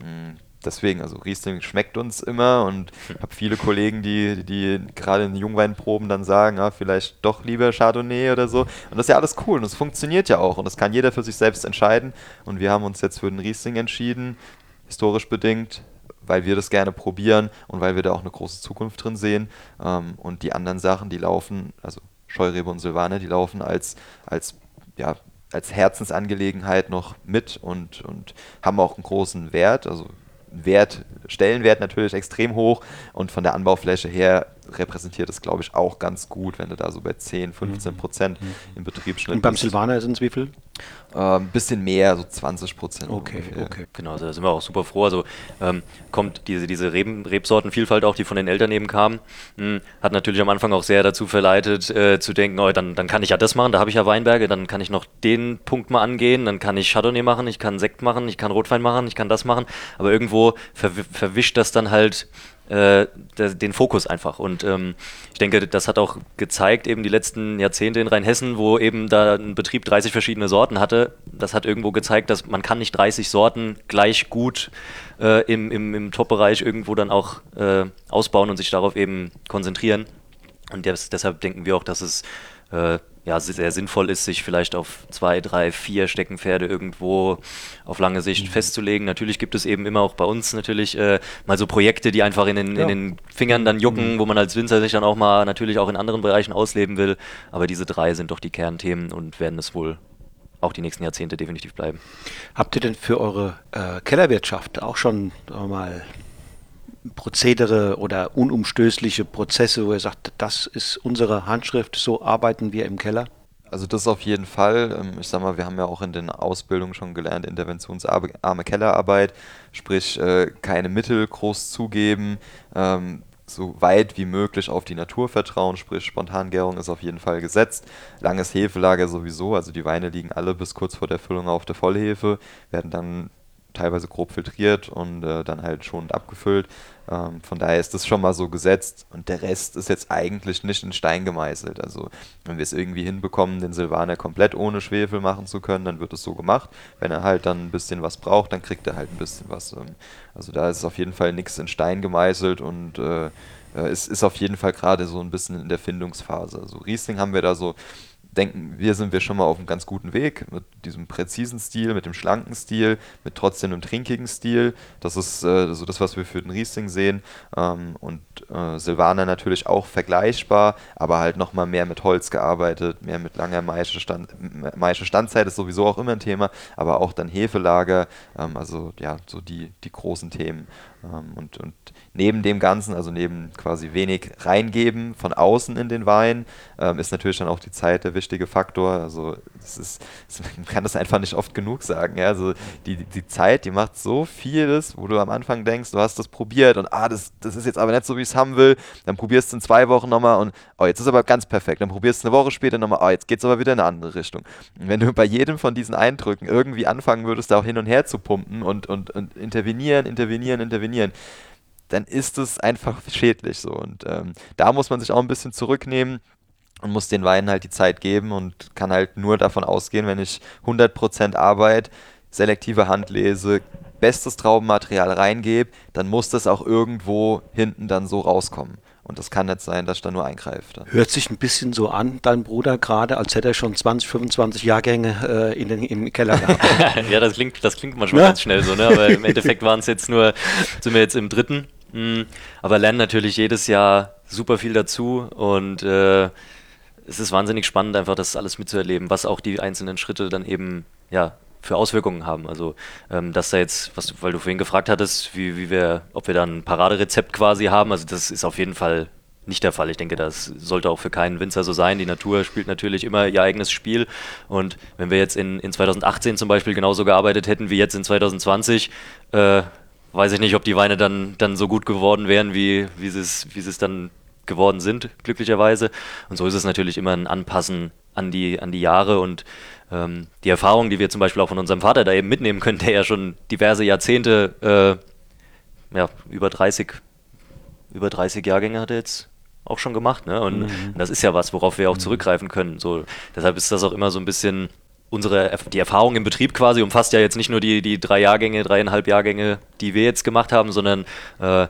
[SPEAKER 2] mh, mm, deswegen, also Riesling schmeckt uns immer und habe viele Kollegen, die, die gerade in Jungweinproben dann sagen, ah, vielleicht doch lieber Chardonnay oder so. Und das ist ja alles cool und es funktioniert ja auch und das kann jeder für sich selbst entscheiden. Und wir haben uns jetzt für den Riesling entschieden, historisch bedingt, weil wir das gerne probieren und weil wir da auch eine große Zukunft drin sehen. Ähm, und die anderen Sachen, die laufen, also Scheurebe und Silvane, die laufen als, als, ja, als Herzensangelegenheit noch mit und, und haben auch einen großen Wert. Also Wert, Stellenwert natürlich extrem hoch und von der Anbaufläche her repräsentiert es, glaube ich, auch ganz gut, wenn du da so bei 10, 15 Prozent mhm. im Betriebsschnitt
[SPEAKER 1] Und beim Silvaner sind es wie viel?
[SPEAKER 2] Ein ähm, bisschen mehr, so 20 Prozent.
[SPEAKER 3] Okay, ungefähr. okay. Genau, also da sind wir auch super froh. Also ähm, kommt diese, diese Reben, Rebsortenvielfalt auch, die von den Eltern eben kam, mh, hm, hat natürlich am Anfang auch sehr dazu verleitet, äh, zu denken, oh, dann, dann kann ich ja das machen, da habe ich ja Weinberge, dann kann ich noch den Punkt mal angehen, dann kann ich Chardonnay machen, ich kann Sekt machen, ich kann Rotwein machen, ich kann das machen, aber irgendwo verw verwischt das dann halt äh, den Fokus einfach. Und ähm, ich denke, das hat auch gezeigt, eben die letzten Jahrzehnte in Rheinhessen, wo eben da ein Betrieb 30 verschiedene Sorten hatte, das hat irgendwo gezeigt, dass man kann nicht 30 Sorten gleich gut äh, im, im, im Top-Bereich irgendwo dann auch äh, ausbauen und sich darauf eben konzentrieren. Und des, deshalb denken wir auch, dass es äh, ja, sehr sinnvoll ist, sich vielleicht auf zwei, drei, vier Steckenpferde irgendwo auf lange Sicht mhm. festzulegen. Natürlich gibt es eben immer auch bei uns natürlich äh, mal so Projekte, die einfach in den, ja. in den Fingern dann jucken, mhm. wo man als Winzer sich dann auch mal natürlich auch in anderen Bereichen ausleben will. Aber diese drei sind doch die Kernthemen und werden es wohl auch die nächsten Jahrzehnte definitiv bleiben.
[SPEAKER 1] Habt ihr denn für eure äh, Kellerwirtschaft auch schon mal Prozedere oder unumstößliche Prozesse, wo ihr sagt, das ist unsere Handschrift, so arbeiten wir im Keller?
[SPEAKER 2] Also das auf jeden Fall. Ähm, ich sag mal, wir haben ja auch in den Ausbildungen schon gelernt, interventionsarme Kellerarbeit, sprich äh, keine Mittel groß zugeben, ähm, so weit wie möglich auf die Natur vertrauen, sprich Spontangärung ist auf jeden Fall gesetzt. Langes Hefelager sowieso, also die Weine liegen alle bis kurz vor der Füllung auf der Vollhefe, werden dann teilweise grob filtriert und äh, dann halt schonend abgefüllt. Ähm, von daher ist das schon mal so gesetzt und der Rest ist jetzt eigentlich nicht in Stein gemeißelt. Also wenn wir es irgendwie hinbekommen, den Silvaner komplett ohne Schwefel machen zu können, dann wird es so gemacht. Wenn er halt dann ein bisschen was braucht, dann kriegt er halt ein bisschen was. Ähm, also da ist auf jeden Fall nichts in Stein gemeißelt und äh, äh, es ist auf jeden Fall gerade so ein bisschen in der Findungsphase. Also Riesling haben wir da so denken wir, sind wir schon mal auf einem ganz guten Weg mit diesem präzisen Stil, mit dem schlanken Stil, mit trotzdem einem trinkigen Stil. Das ist äh, so das, was wir für den Riesling sehen. Ähm, und äh, Silvaner natürlich auch vergleichbar, aber halt nochmal mehr mit Holz gearbeitet, mehr mit langer Maischestand, Maischestandzeit ist sowieso auch immer ein Thema, aber auch dann Hefelager, ähm, also ja, so die, die großen Themen. Ähm, und, und neben dem Ganzen, also neben quasi wenig reingeben von außen in den Wein, ähm, ist natürlich dann auch die Zeit der wichtige Faktor. Also es ist, man kann das einfach nicht oft genug sagen. Ja? Also die, die Zeit, die macht so vieles, wo du am Anfang denkst, du hast das probiert und ah, das, das ist jetzt aber nicht so, wie ich es haben will. Dann probierst du in zwei Wochen nochmal und oh, jetzt ist aber ganz perfekt. Dann probierst du eine Woche später nochmal, oh, jetzt geht es aber wieder in eine andere Richtung. Und wenn du bei jedem von diesen Eindrücken irgendwie anfangen würdest, da auch hin und her zu pumpen und, und, und intervenieren, intervenieren, intervenieren, dann ist es einfach schädlich so. Und ähm, da muss man sich auch ein bisschen zurücknehmen und muss den Weinen halt die Zeit geben und kann halt nur davon ausgehen, wenn ich 100% Arbeit, selektive Handlese, bestes Traubenmaterial reingebe, dann muss das auch irgendwo hinten dann so rauskommen. Und das kann nicht sein, dass ich da nur eingreife.
[SPEAKER 1] Hört sich ein bisschen so an, dein Bruder gerade, als hätte er schon 20, 25 Jahrgänge äh, in den, im Keller gehabt.
[SPEAKER 3] ja, das klingt, das klingt manchmal ja? ganz schnell so, ne? aber im Endeffekt waren es jetzt nur, sind wir jetzt im dritten. Mhm. Aber lernen natürlich jedes Jahr super viel dazu und äh, es ist wahnsinnig spannend, einfach das alles mitzuerleben, was auch die einzelnen Schritte dann eben ja, für Auswirkungen haben. Also, ähm, dass da jetzt, was, weil du vorhin gefragt hattest, wie, wie wir, ob wir da ein Paraderezept quasi haben, also das ist auf jeden Fall nicht der Fall. Ich denke, das sollte auch für keinen Winzer so sein. Die Natur spielt natürlich immer ihr eigenes Spiel. Und wenn wir jetzt in, in 2018 zum Beispiel genauso gearbeitet hätten wie jetzt in 2020, äh, weiß ich nicht, ob die Weine dann, dann so gut geworden wären, wie, wie, sie es, wie es dann geworden sind, glücklicherweise. Und so ist es natürlich immer ein Anpassen an die, an die Jahre und ähm, die Erfahrung, die wir zum Beispiel auch von unserem Vater da eben mitnehmen können, der ja schon diverse Jahrzehnte, äh, ja, über 30, über 30 Jahrgänge hat er jetzt auch schon gemacht, ne? Und, mhm. das ist ja was, worauf wir auch mhm. zurückgreifen können. So, deshalb ist das auch immer so ein bisschen unsere die Erfahrung im Betrieb quasi umfasst ja jetzt nicht nur die, die drei Jahrgänge, dreieinhalb Jahrgänge, die wir jetzt gemacht haben, sondern äh,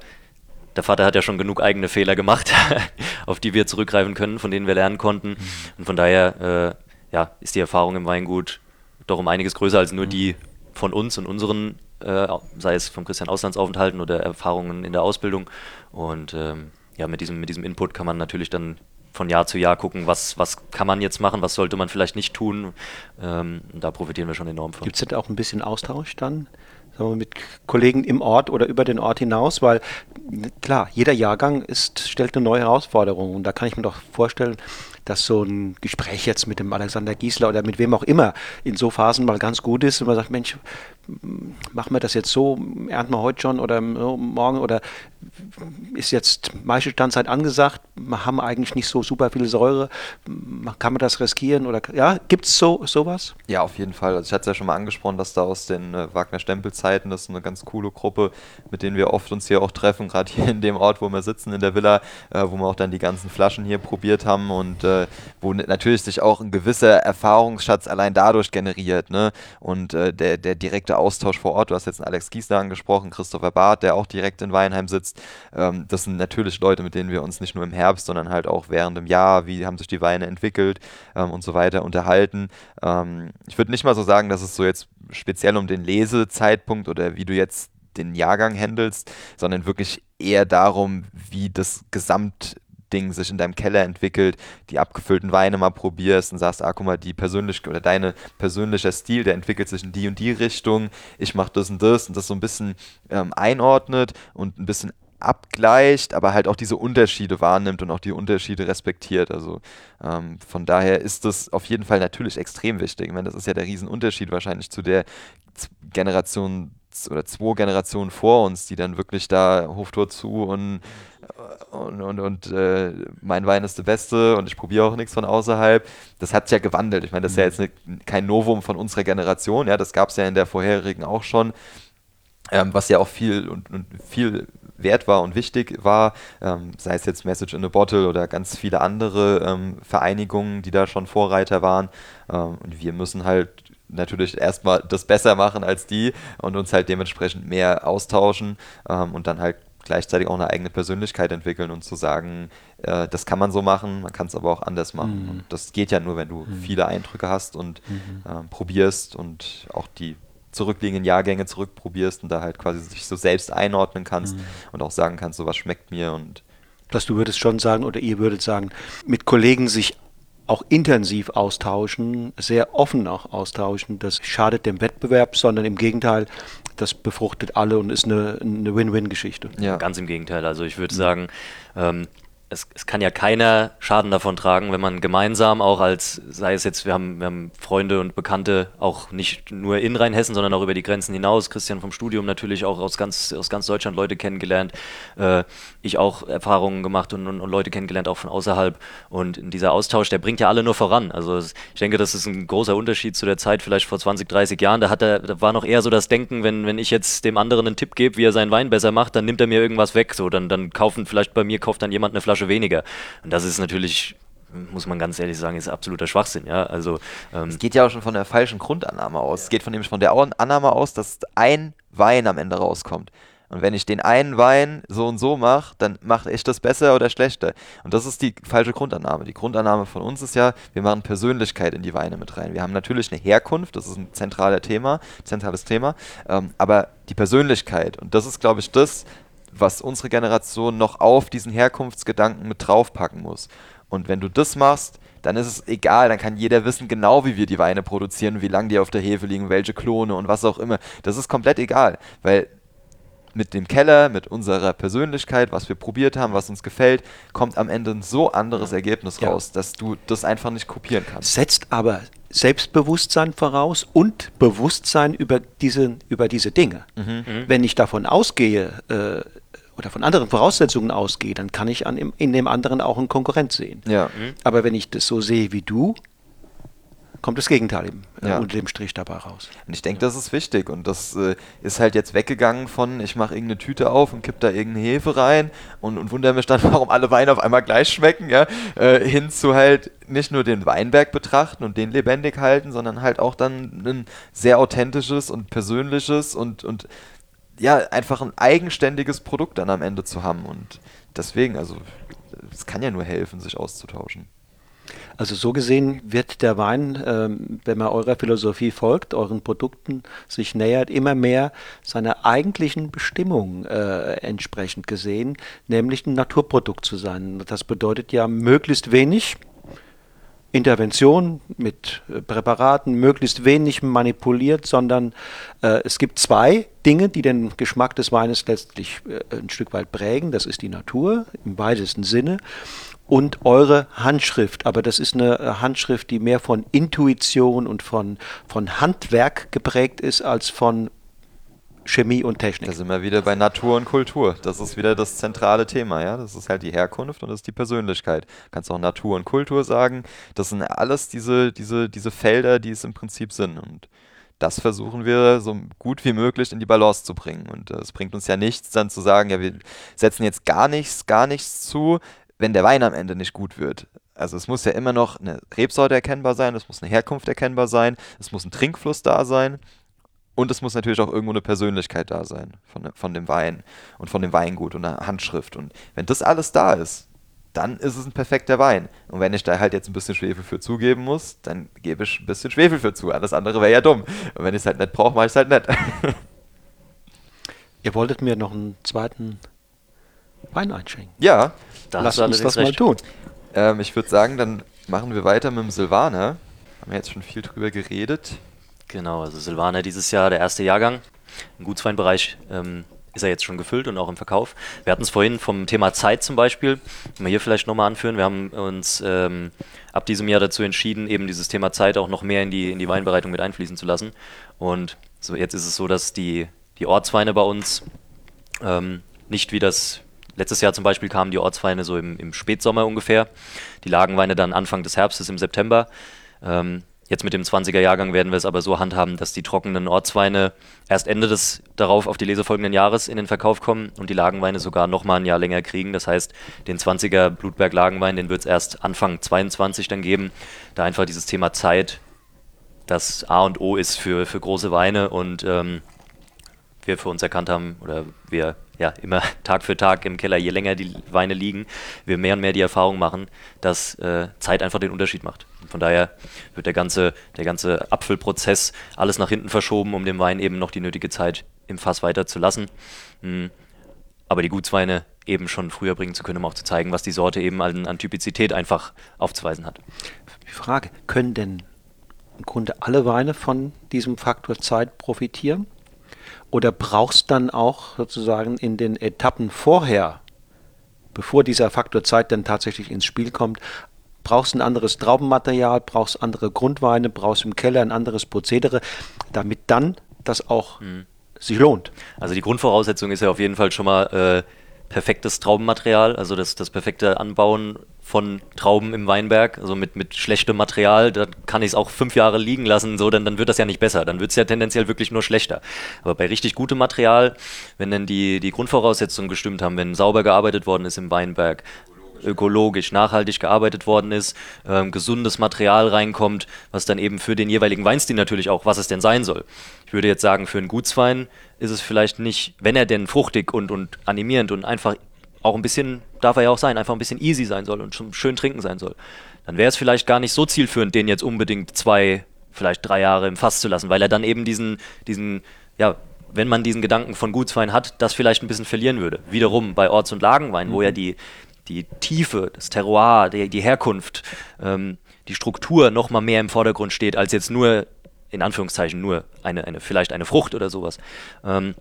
[SPEAKER 3] der Vater hat ja schon genug eigene Fehler gemacht, auf die wir zurückgreifen können, von denen wir lernen konnten. Mhm. Und von daher äh, ja, ist die Erfahrung im Weingut doch um einiges größer als nur mhm. die von uns und unseren, äh, sei es vom Christian Auslandsaufenthalten oder Erfahrungen in der Ausbildung. Und ähm, ja, mit diesem, mit diesem Input kann man natürlich dann von Jahr zu Jahr gucken, was, was kann man jetzt machen, was sollte man vielleicht nicht tun. Ähm, da profitieren wir schon enorm von.
[SPEAKER 1] Gibt es denn auch ein bisschen Austausch dann? mit Kollegen im Ort oder über den Ort hinaus, weil klar, jeder Jahrgang ist, stellt eine neue Herausforderung und da kann ich mir doch vorstellen, dass so ein Gespräch jetzt mit dem Alexander Giesler oder mit wem auch immer in so Phasen mal ganz gut ist und man sagt, Mensch, machen wir das jetzt so, ernten wir heute schon oder morgen oder ist jetzt Maischestandzeit angesagt, wir haben eigentlich nicht so super viel Säure, kann man das riskieren oder ja, gibt es so, sowas?
[SPEAKER 2] Ja, auf jeden Fall. Also ich hatte es ja schon mal angesprochen, dass da aus den äh, Wagner-Stempelzeiten, das ist eine ganz coole Gruppe, mit denen wir oft uns hier auch treffen, gerade hier in dem Ort, wo wir sitzen, in der Villa, äh, wo wir auch dann die ganzen Flaschen hier probiert haben und äh, wo natürlich sich auch ein gewisser Erfahrungsschatz allein dadurch generiert ne? und äh, der, der direkte Austausch vor Ort, du hast jetzt einen Alex Giesler angesprochen, Christopher Barth, der auch direkt in Weinheim sitzt, ähm, das sind natürlich Leute, mit denen wir uns nicht nur im Herbst, sondern halt auch während dem Jahr, wie haben sich die Weine entwickelt ähm, und so weiter unterhalten. Ähm, ich würde nicht mal so sagen, dass es so jetzt speziell um den Lesezeitpunkt oder wie du jetzt den Jahrgang handelst, sondern wirklich eher darum, wie das Gesamt Ding sich in deinem Keller entwickelt, die abgefüllten Weine mal probierst und sagst, ah, guck mal, die persönliche oder deine persönlicher Stil, der entwickelt sich in die und die Richtung, ich mache das und das und das so ein bisschen ähm, einordnet und ein bisschen abgleicht, aber halt auch diese Unterschiede wahrnimmt und auch die Unterschiede respektiert. Also ähm, von daher ist das auf jeden Fall natürlich extrem wichtig. Ich meine, das ist ja der Riesenunterschied wahrscheinlich zu der Generation oder zwei Generationen vor uns, die dann wirklich da Hoftor zu und und, und, und äh, mein Wein ist der beste und ich probiere auch nichts von außerhalb. Das hat sich ja gewandelt. Ich meine, das ist ja mhm. jetzt eine, kein Novum von unserer Generation. Ja, das gab es ja in der vorherigen auch schon, ähm, was ja auch viel und, und, viel wert war und wichtig war, ähm, sei es jetzt Message in a Bottle oder ganz viele andere ähm, Vereinigungen, die da schon Vorreiter waren. Ähm, und wir müssen halt natürlich erstmal das besser machen als die und uns halt dementsprechend mehr austauschen ähm, und dann halt gleichzeitig auch eine eigene Persönlichkeit entwickeln und zu sagen, äh, das kann man so machen, man kann es aber auch anders machen. Mhm. Und das geht ja nur, wenn du mhm. viele Eindrücke hast und mhm. äh, probierst und auch die zurückliegenden Jahrgänge zurückprobierst und da halt quasi sich so selbst einordnen kannst mhm. und auch sagen kannst, so was schmeckt mir und
[SPEAKER 1] dass du würdest schon sagen oder ihr würdet sagen, mit Kollegen sich auch intensiv austauschen, sehr offen auch austauschen. Das schadet dem Wettbewerb, sondern im Gegenteil, das befruchtet alle und ist eine, eine Win-Win-Geschichte.
[SPEAKER 3] Ja, ganz im Gegenteil. Also ich würde sagen, ähm, es, es, kann ja keiner Schaden davon tragen, wenn man gemeinsam auch als, sei es jetzt, wir haben, wir haben Freunde und Bekannte auch nicht nur in Rheinhessen, sondern auch über die Grenzen hinaus. Christian vom Studium natürlich auch aus ganz, aus ganz Deutschland Leute kennengelernt. Äh, ich auch Erfahrungen gemacht und, und, und, Leute kennengelernt, auch von außerhalb. Und dieser Austausch, der bringt ja alle nur voran. Also ich denke, das ist ein großer Unterschied zu der Zeit vielleicht vor 20, 30 Jahren. Da, hat er, da war noch eher so das Denken, wenn, wenn ich jetzt dem anderen einen Tipp gebe, wie er seinen Wein besser macht, dann nimmt er mir irgendwas weg. So, dann, dann kaufen, vielleicht bei mir kauft dann jemand eine Flasche weniger. Und das ist natürlich muss man ganz ehrlich sagen, ist absoluter Schwachsinn. Ja? Also,
[SPEAKER 2] ähm es geht ja auch schon von der falschen Grundannahme aus. Es geht von, nämlich von der Annahme aus, dass ein Wein am Ende rauskommt. Und wenn ich den einen Wein so und so mache, dann mache ich das besser oder schlechter. Und das ist die falsche Grundannahme. Die Grundannahme von uns ist ja, wir machen Persönlichkeit in die Weine mit rein. Wir haben natürlich eine Herkunft, das ist ein zentrales Thema, zentrales Thema, ähm, aber die Persönlichkeit, und das ist, glaube ich, das, was unsere Generation noch auf diesen Herkunftsgedanken mit draufpacken muss. Und wenn du das machst, dann ist es egal, dann kann jeder wissen genau, wie wir die Weine produzieren, wie lange die auf der Hefe liegen, welche Klone und was auch immer. Das ist komplett egal, weil mit dem Keller, mit unserer Persönlichkeit, was wir probiert haben, was uns gefällt, kommt am Ende ein so anderes Ergebnis ja. raus, dass du das einfach nicht kopieren kannst.
[SPEAKER 1] Setzt aber Selbstbewusstsein voraus und Bewusstsein über diese, über diese Dinge. Mhm. Mhm. Wenn ich davon ausgehe, äh, oder von anderen Voraussetzungen ausgehe, dann kann ich an, in dem anderen auch einen Konkurrent sehen. Ja. Mhm. Aber wenn ich das so sehe wie du, kommt das Gegenteil eben, äh, ja. unter dem Strich dabei raus.
[SPEAKER 2] Und ich denke, das ist wichtig und das äh, ist halt jetzt weggegangen von, ich mache irgendeine Tüte auf und kipp da irgendeine Hefe rein und, und wundere mich dann, warum alle Weine auf einmal gleich schmecken, ja, äh, hin zu halt nicht nur den Weinberg betrachten und den lebendig halten, sondern halt auch dann ein sehr authentisches und persönliches und, und ja, einfach ein eigenständiges Produkt dann am Ende zu haben. Und deswegen, also es kann ja nur helfen, sich auszutauschen.
[SPEAKER 1] Also so gesehen wird der Wein, ähm, wenn man eurer Philosophie folgt, euren Produkten sich nähert, immer mehr seiner eigentlichen Bestimmung äh, entsprechend gesehen, nämlich ein Naturprodukt zu sein. Das bedeutet ja möglichst wenig, Intervention mit äh, Präparaten möglichst wenig manipuliert, sondern äh, es gibt zwei Dinge, die den Geschmack des Weines letztlich äh, ein Stück weit prägen. Das ist die Natur im weitesten Sinne und eure Handschrift. Aber das ist eine äh, Handschrift, die mehr von Intuition und von, von Handwerk geprägt ist als von Chemie und Technik.
[SPEAKER 2] Da sind wir wieder bei Natur und Kultur. Das ist wieder das zentrale Thema, ja. Das ist halt die Herkunft und das ist die Persönlichkeit. Du kannst auch Natur und Kultur sagen. Das sind alles diese, diese, diese Felder, die es im Prinzip sind. Und das versuchen wir so gut wie möglich in die Balance zu bringen. Und es bringt uns ja nichts, dann zu sagen, ja, wir setzen jetzt gar nichts, gar nichts zu, wenn der Wein am Ende nicht gut wird. Also es muss ja immer noch eine Rebsorte erkennbar sein, es muss eine Herkunft erkennbar sein, es muss ein Trinkfluss da sein und es muss natürlich auch irgendwo eine Persönlichkeit da sein von, von dem Wein und von dem Weingut und einer Handschrift. Und wenn das alles da ist, dann ist es ein perfekter Wein. Und wenn ich da halt jetzt ein bisschen Schwefel für zugeben muss, dann gebe ich ein bisschen Schwefel für zu. Alles andere wäre ja dumm. Und wenn ich es halt nicht brauche, mache ich es halt nicht.
[SPEAKER 1] Ihr wolltet mir noch einen zweiten Wein einschenken.
[SPEAKER 2] Ja.
[SPEAKER 1] Da Lass uns das recht. mal tun.
[SPEAKER 2] Ähm, ich würde sagen, dann machen wir weiter mit dem Silvaner. Haben wir jetzt schon viel drüber geredet.
[SPEAKER 3] Genau, also Silvaner dieses Jahr der erste Jahrgang. Im Gutsweinbereich ähm, ist er jetzt schon gefüllt und auch im Verkauf. Wir hatten es vorhin vom Thema Zeit zum Beispiel, wenn wir hier vielleicht nochmal anführen. Wir haben uns ähm, ab diesem Jahr dazu entschieden, eben dieses Thema Zeit auch noch mehr in die, in die Weinbereitung mit einfließen zu lassen. Und so jetzt ist es so, dass die, die Ortsweine bei uns ähm, nicht wie das letztes Jahr zum Beispiel kamen die Ortsweine so im, im Spätsommer ungefähr, die Lagenweine dann Anfang des Herbstes im September. Ähm, Jetzt mit dem 20er Jahrgang werden wir es aber so handhaben, dass die trockenen Ortsweine erst Ende des darauf auf die Lese folgenden Jahres in den Verkauf kommen und die Lagenweine sogar nochmal ein Jahr länger kriegen. Das heißt, den 20er Blutberg Lagenwein, den wird es erst Anfang 22 dann geben, da einfach dieses Thema Zeit das A und O ist für, für große Weine und ähm, wir für uns erkannt haben oder wir ja immer Tag für Tag im Keller, je länger die Weine liegen, wir mehr und mehr die Erfahrung machen, dass äh, Zeit einfach den Unterschied macht. Von daher wird der ganze, der ganze Apfelprozess alles nach hinten verschoben, um dem Wein eben noch die nötige Zeit im Fass weiter zu lassen. Hm. Aber die Gutsweine eben schon früher bringen zu können, um auch zu zeigen, was die Sorte eben an, an Typizität einfach aufzuweisen hat.
[SPEAKER 1] Die Frage, können denn im Grunde alle Weine von diesem Faktor Zeit profitieren? Oder brauchst dann auch sozusagen in den Etappen vorher, bevor dieser Faktor Zeit dann tatsächlich ins Spiel kommt, brauchst ein anderes Traubenmaterial, brauchst andere Grundweine, brauchst im Keller ein anderes Prozedere, damit dann das auch mhm. sich lohnt.
[SPEAKER 3] Also die Grundvoraussetzung ist ja auf jeden Fall schon mal äh, perfektes Traubenmaterial, also das, das perfekte Anbauen von Trauben im Weinberg, also mit, mit schlechtem Material, da kann ich es auch fünf Jahre liegen lassen, so, dann, dann wird das ja nicht besser, dann wird es ja tendenziell wirklich nur schlechter. Aber bei richtig gutem Material, wenn dann die, die Grundvoraussetzungen gestimmt haben, wenn sauber gearbeitet worden ist im Weinberg, ökologisch, nachhaltig gearbeitet worden ist, ähm, gesundes Material reinkommt, was dann eben für den jeweiligen Weinstil natürlich auch, was es denn sein soll. Ich würde jetzt sagen, für einen Gutswein ist es vielleicht nicht, wenn er denn fruchtig und, und animierend und einfach auch ein bisschen, darf er ja auch sein, einfach ein bisschen easy sein soll und schon schön trinken sein soll, dann wäre es vielleicht gar nicht so zielführend, den jetzt unbedingt zwei, vielleicht drei Jahre im Fass zu lassen, weil er dann eben diesen, diesen, ja, wenn man diesen Gedanken von Gutswein hat, das vielleicht ein bisschen verlieren würde. Wiederum bei Orts- und Lagenwein, mhm. wo ja die, die Tiefe, das Terroir, die, die Herkunft, ähm, die Struktur noch mal mehr im Vordergrund steht, als jetzt nur, in Anführungszeichen, nur eine, eine vielleicht eine Frucht oder sowas. Ähm,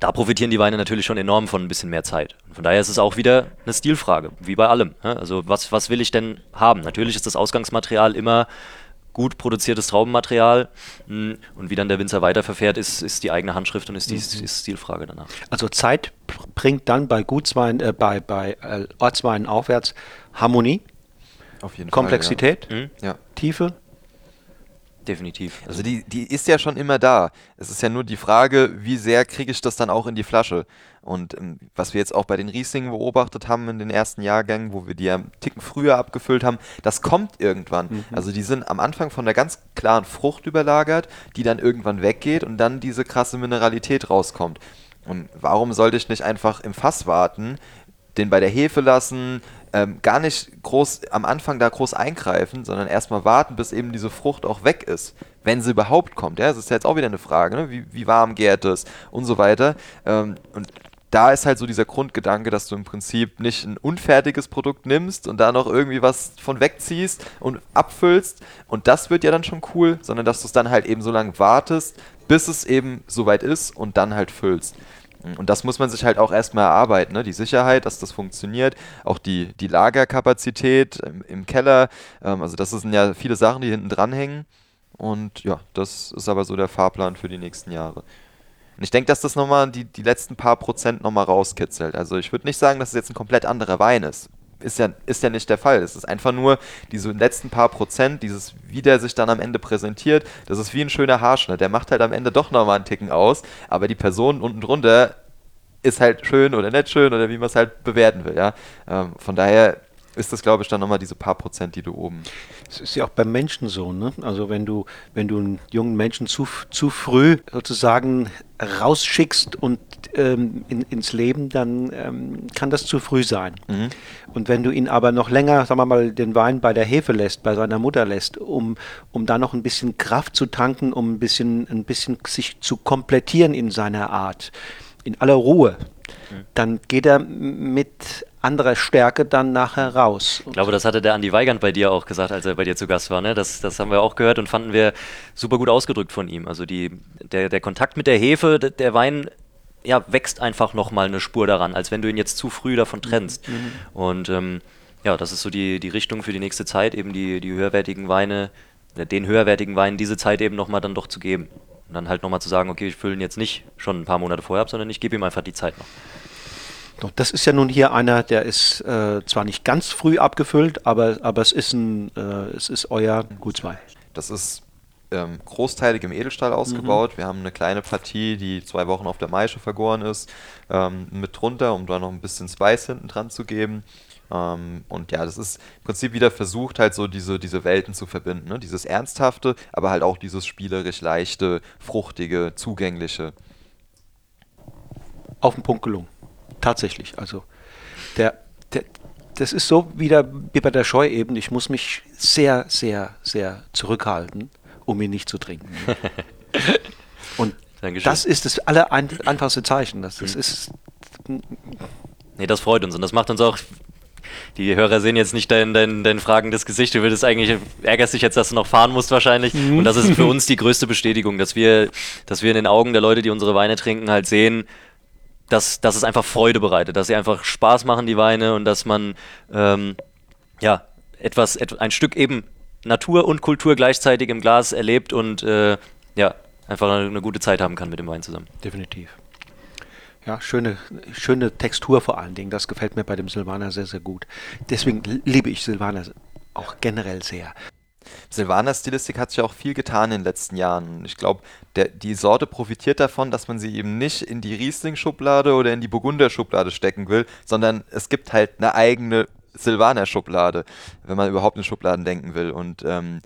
[SPEAKER 3] da profitieren die Weine natürlich schon enorm von ein bisschen mehr Zeit. Von daher ist es auch wieder eine Stilfrage, wie bei allem. Also was, was will ich denn haben? Natürlich ist das Ausgangsmaterial immer gut produziertes Traubenmaterial. Hm, und wie dann der Winzer weiterverfährt, ist, ist die eigene Handschrift und ist die, mhm. ist Stilfrage danach.
[SPEAKER 1] Also Zeit bringt dann bei Gutswein, äh, bei, bei äh, Ortsweinen aufwärts Harmonie,
[SPEAKER 2] Auf jeden
[SPEAKER 1] Komplexität,
[SPEAKER 2] Fall, ja. Mhm.
[SPEAKER 1] Tiefe.
[SPEAKER 3] Definitiv.
[SPEAKER 2] Also die, die ist ja schon immer da. Es ist ja nur die Frage, wie sehr kriege ich das dann auch in die Flasche. Und ähm, was wir jetzt auch bei den Rieslingen beobachtet haben in den ersten Jahrgängen, wo wir die ja einen Ticken früher abgefüllt haben, das kommt irgendwann. Mhm. Also die sind am Anfang von der ganz klaren Frucht überlagert, die dann irgendwann weggeht und dann diese krasse Mineralität rauskommt. Und warum sollte ich nicht einfach im Fass warten, den bei der Hefe lassen, ähm, gar nicht groß am Anfang da groß eingreifen, sondern erstmal warten, bis eben diese Frucht auch weg ist, wenn sie überhaupt kommt. Ja, das ist jetzt auch wieder eine Frage, ne? wie, wie warm gärt es und so weiter. Ähm, und da ist halt so dieser Grundgedanke, dass du im Prinzip nicht ein unfertiges Produkt nimmst und da noch irgendwie was von wegziehst und abfüllst und das wird ja dann schon cool, sondern dass du es dann halt eben so lange wartest, bis es eben soweit ist und dann halt füllst. Und das muss man sich halt auch erstmal erarbeiten, ne? die Sicherheit, dass das funktioniert, auch die, die Lagerkapazität im, im Keller, ähm, also das sind ja viele Sachen, die hinten dranhängen. Und ja, das ist aber so der Fahrplan für die nächsten Jahre. Und ich denke, dass das nochmal die, die letzten paar Prozent nochmal rauskitzelt. Also ich würde nicht sagen, dass es jetzt ein komplett anderer Wein ist. Ist ja, ist ja nicht der Fall. Es ist einfach nur diese letzten paar Prozent, dieses, wie der sich dann am Ende präsentiert, das ist wie ein schöner Haarschnitt. Der macht halt am Ende doch nochmal einen Ticken aus, aber die Person unten drunter ist halt schön oder nicht schön oder wie man es halt bewerten will. Ja? Ähm, von daher ist das, glaube ich, dann nochmal diese paar Prozent, die du oben.
[SPEAKER 1] Es ist ja auch beim Menschen so, ne? Also wenn du, wenn du einen jungen Menschen zu, zu früh sozusagen rausschickst und ähm, in, ins Leben, dann ähm, kann das zu früh sein. Mhm. Und wenn du ihn aber noch länger, sagen wir mal, den Wein bei der Hefe lässt, bei seiner Mutter lässt, um, um da noch ein bisschen Kraft zu tanken, um ein bisschen, ein bisschen sich zu komplettieren in seiner Art, in aller Ruhe, mhm. dann geht er mit anderer Stärke dann nachher raus.
[SPEAKER 3] Ich glaube, das hatte der Andi Weigand bei dir auch gesagt, als er bei dir zu Gast war. Ne? Das, das haben wir auch gehört und fanden wir super gut ausgedrückt von ihm. Also die, der, der Kontakt mit der Hefe, der Wein ja, wächst einfach nochmal eine Spur daran, als wenn du ihn jetzt zu früh davon trennst. Mhm. Und ähm, ja, das ist so die, die Richtung für die nächste Zeit, eben die, die höherwertigen Weine, den höherwertigen Weinen diese Zeit eben nochmal dann doch zu geben. Und dann halt nochmal zu sagen, okay, ich fülle ihn jetzt nicht schon ein paar Monate vorher ab, sondern ich gebe ihm einfach die Zeit noch.
[SPEAKER 1] Das ist ja nun hier einer, der ist äh, zwar nicht ganz früh abgefüllt, aber, aber es, ist ein, äh, es ist euer Gutswein.
[SPEAKER 2] Das ist ähm, großteilig im Edelstahl ausgebaut. Mhm. Wir haben eine kleine Partie, die zwei Wochen auf der Maische vergoren ist, ähm, mit drunter, um da noch ein bisschen Spice hinten dran zu geben. Ähm, und ja, das ist im Prinzip wieder versucht, halt so diese, diese Welten zu verbinden. Ne? Dieses Ernsthafte, aber halt auch dieses spielerisch leichte, fruchtige, zugängliche.
[SPEAKER 1] Auf den Punkt gelungen tatsächlich. Also der, der, das ist so wieder wie bei der Scheu eben. Ich muss mich sehr, sehr, sehr zurückhalten, um ihn nicht zu trinken. Und Dankeschön. das ist das aller einfachste Zeichen. Das, das mhm. ist.
[SPEAKER 3] Nee, das freut uns und das macht uns auch. Die Hörer sehen jetzt nicht dein, dein, dein fragendes Gesicht. Du würdest eigentlich, ärgerst dich jetzt, dass du noch fahren musst wahrscheinlich. Mhm. Und das ist für uns die größte Bestätigung, dass wir, dass wir in den Augen der Leute, die unsere Weine trinken, halt sehen, dass, dass es einfach Freude bereitet, dass sie einfach Spaß machen, die Weine, und dass man ähm, ja etwas, et, ein Stück eben Natur und Kultur gleichzeitig im Glas erlebt und äh, ja, einfach eine, eine gute Zeit haben kann mit dem Wein zusammen.
[SPEAKER 1] Definitiv. Ja, schöne, schöne Textur vor allen Dingen. Das gefällt mir bei dem Silvaner sehr, sehr gut. Deswegen liebe ich Silvaner auch generell sehr.
[SPEAKER 2] Silvaner-Stilistik hat sich auch viel getan in den letzten Jahren. Ich glaube, die Sorte profitiert davon, dass man sie eben nicht in die Riesling-Schublade oder in die Burgunder-Schublade stecken will, sondern es gibt halt eine eigene Silvaner-Schublade, wenn man überhaupt in Schubladen denken will. Und ähm,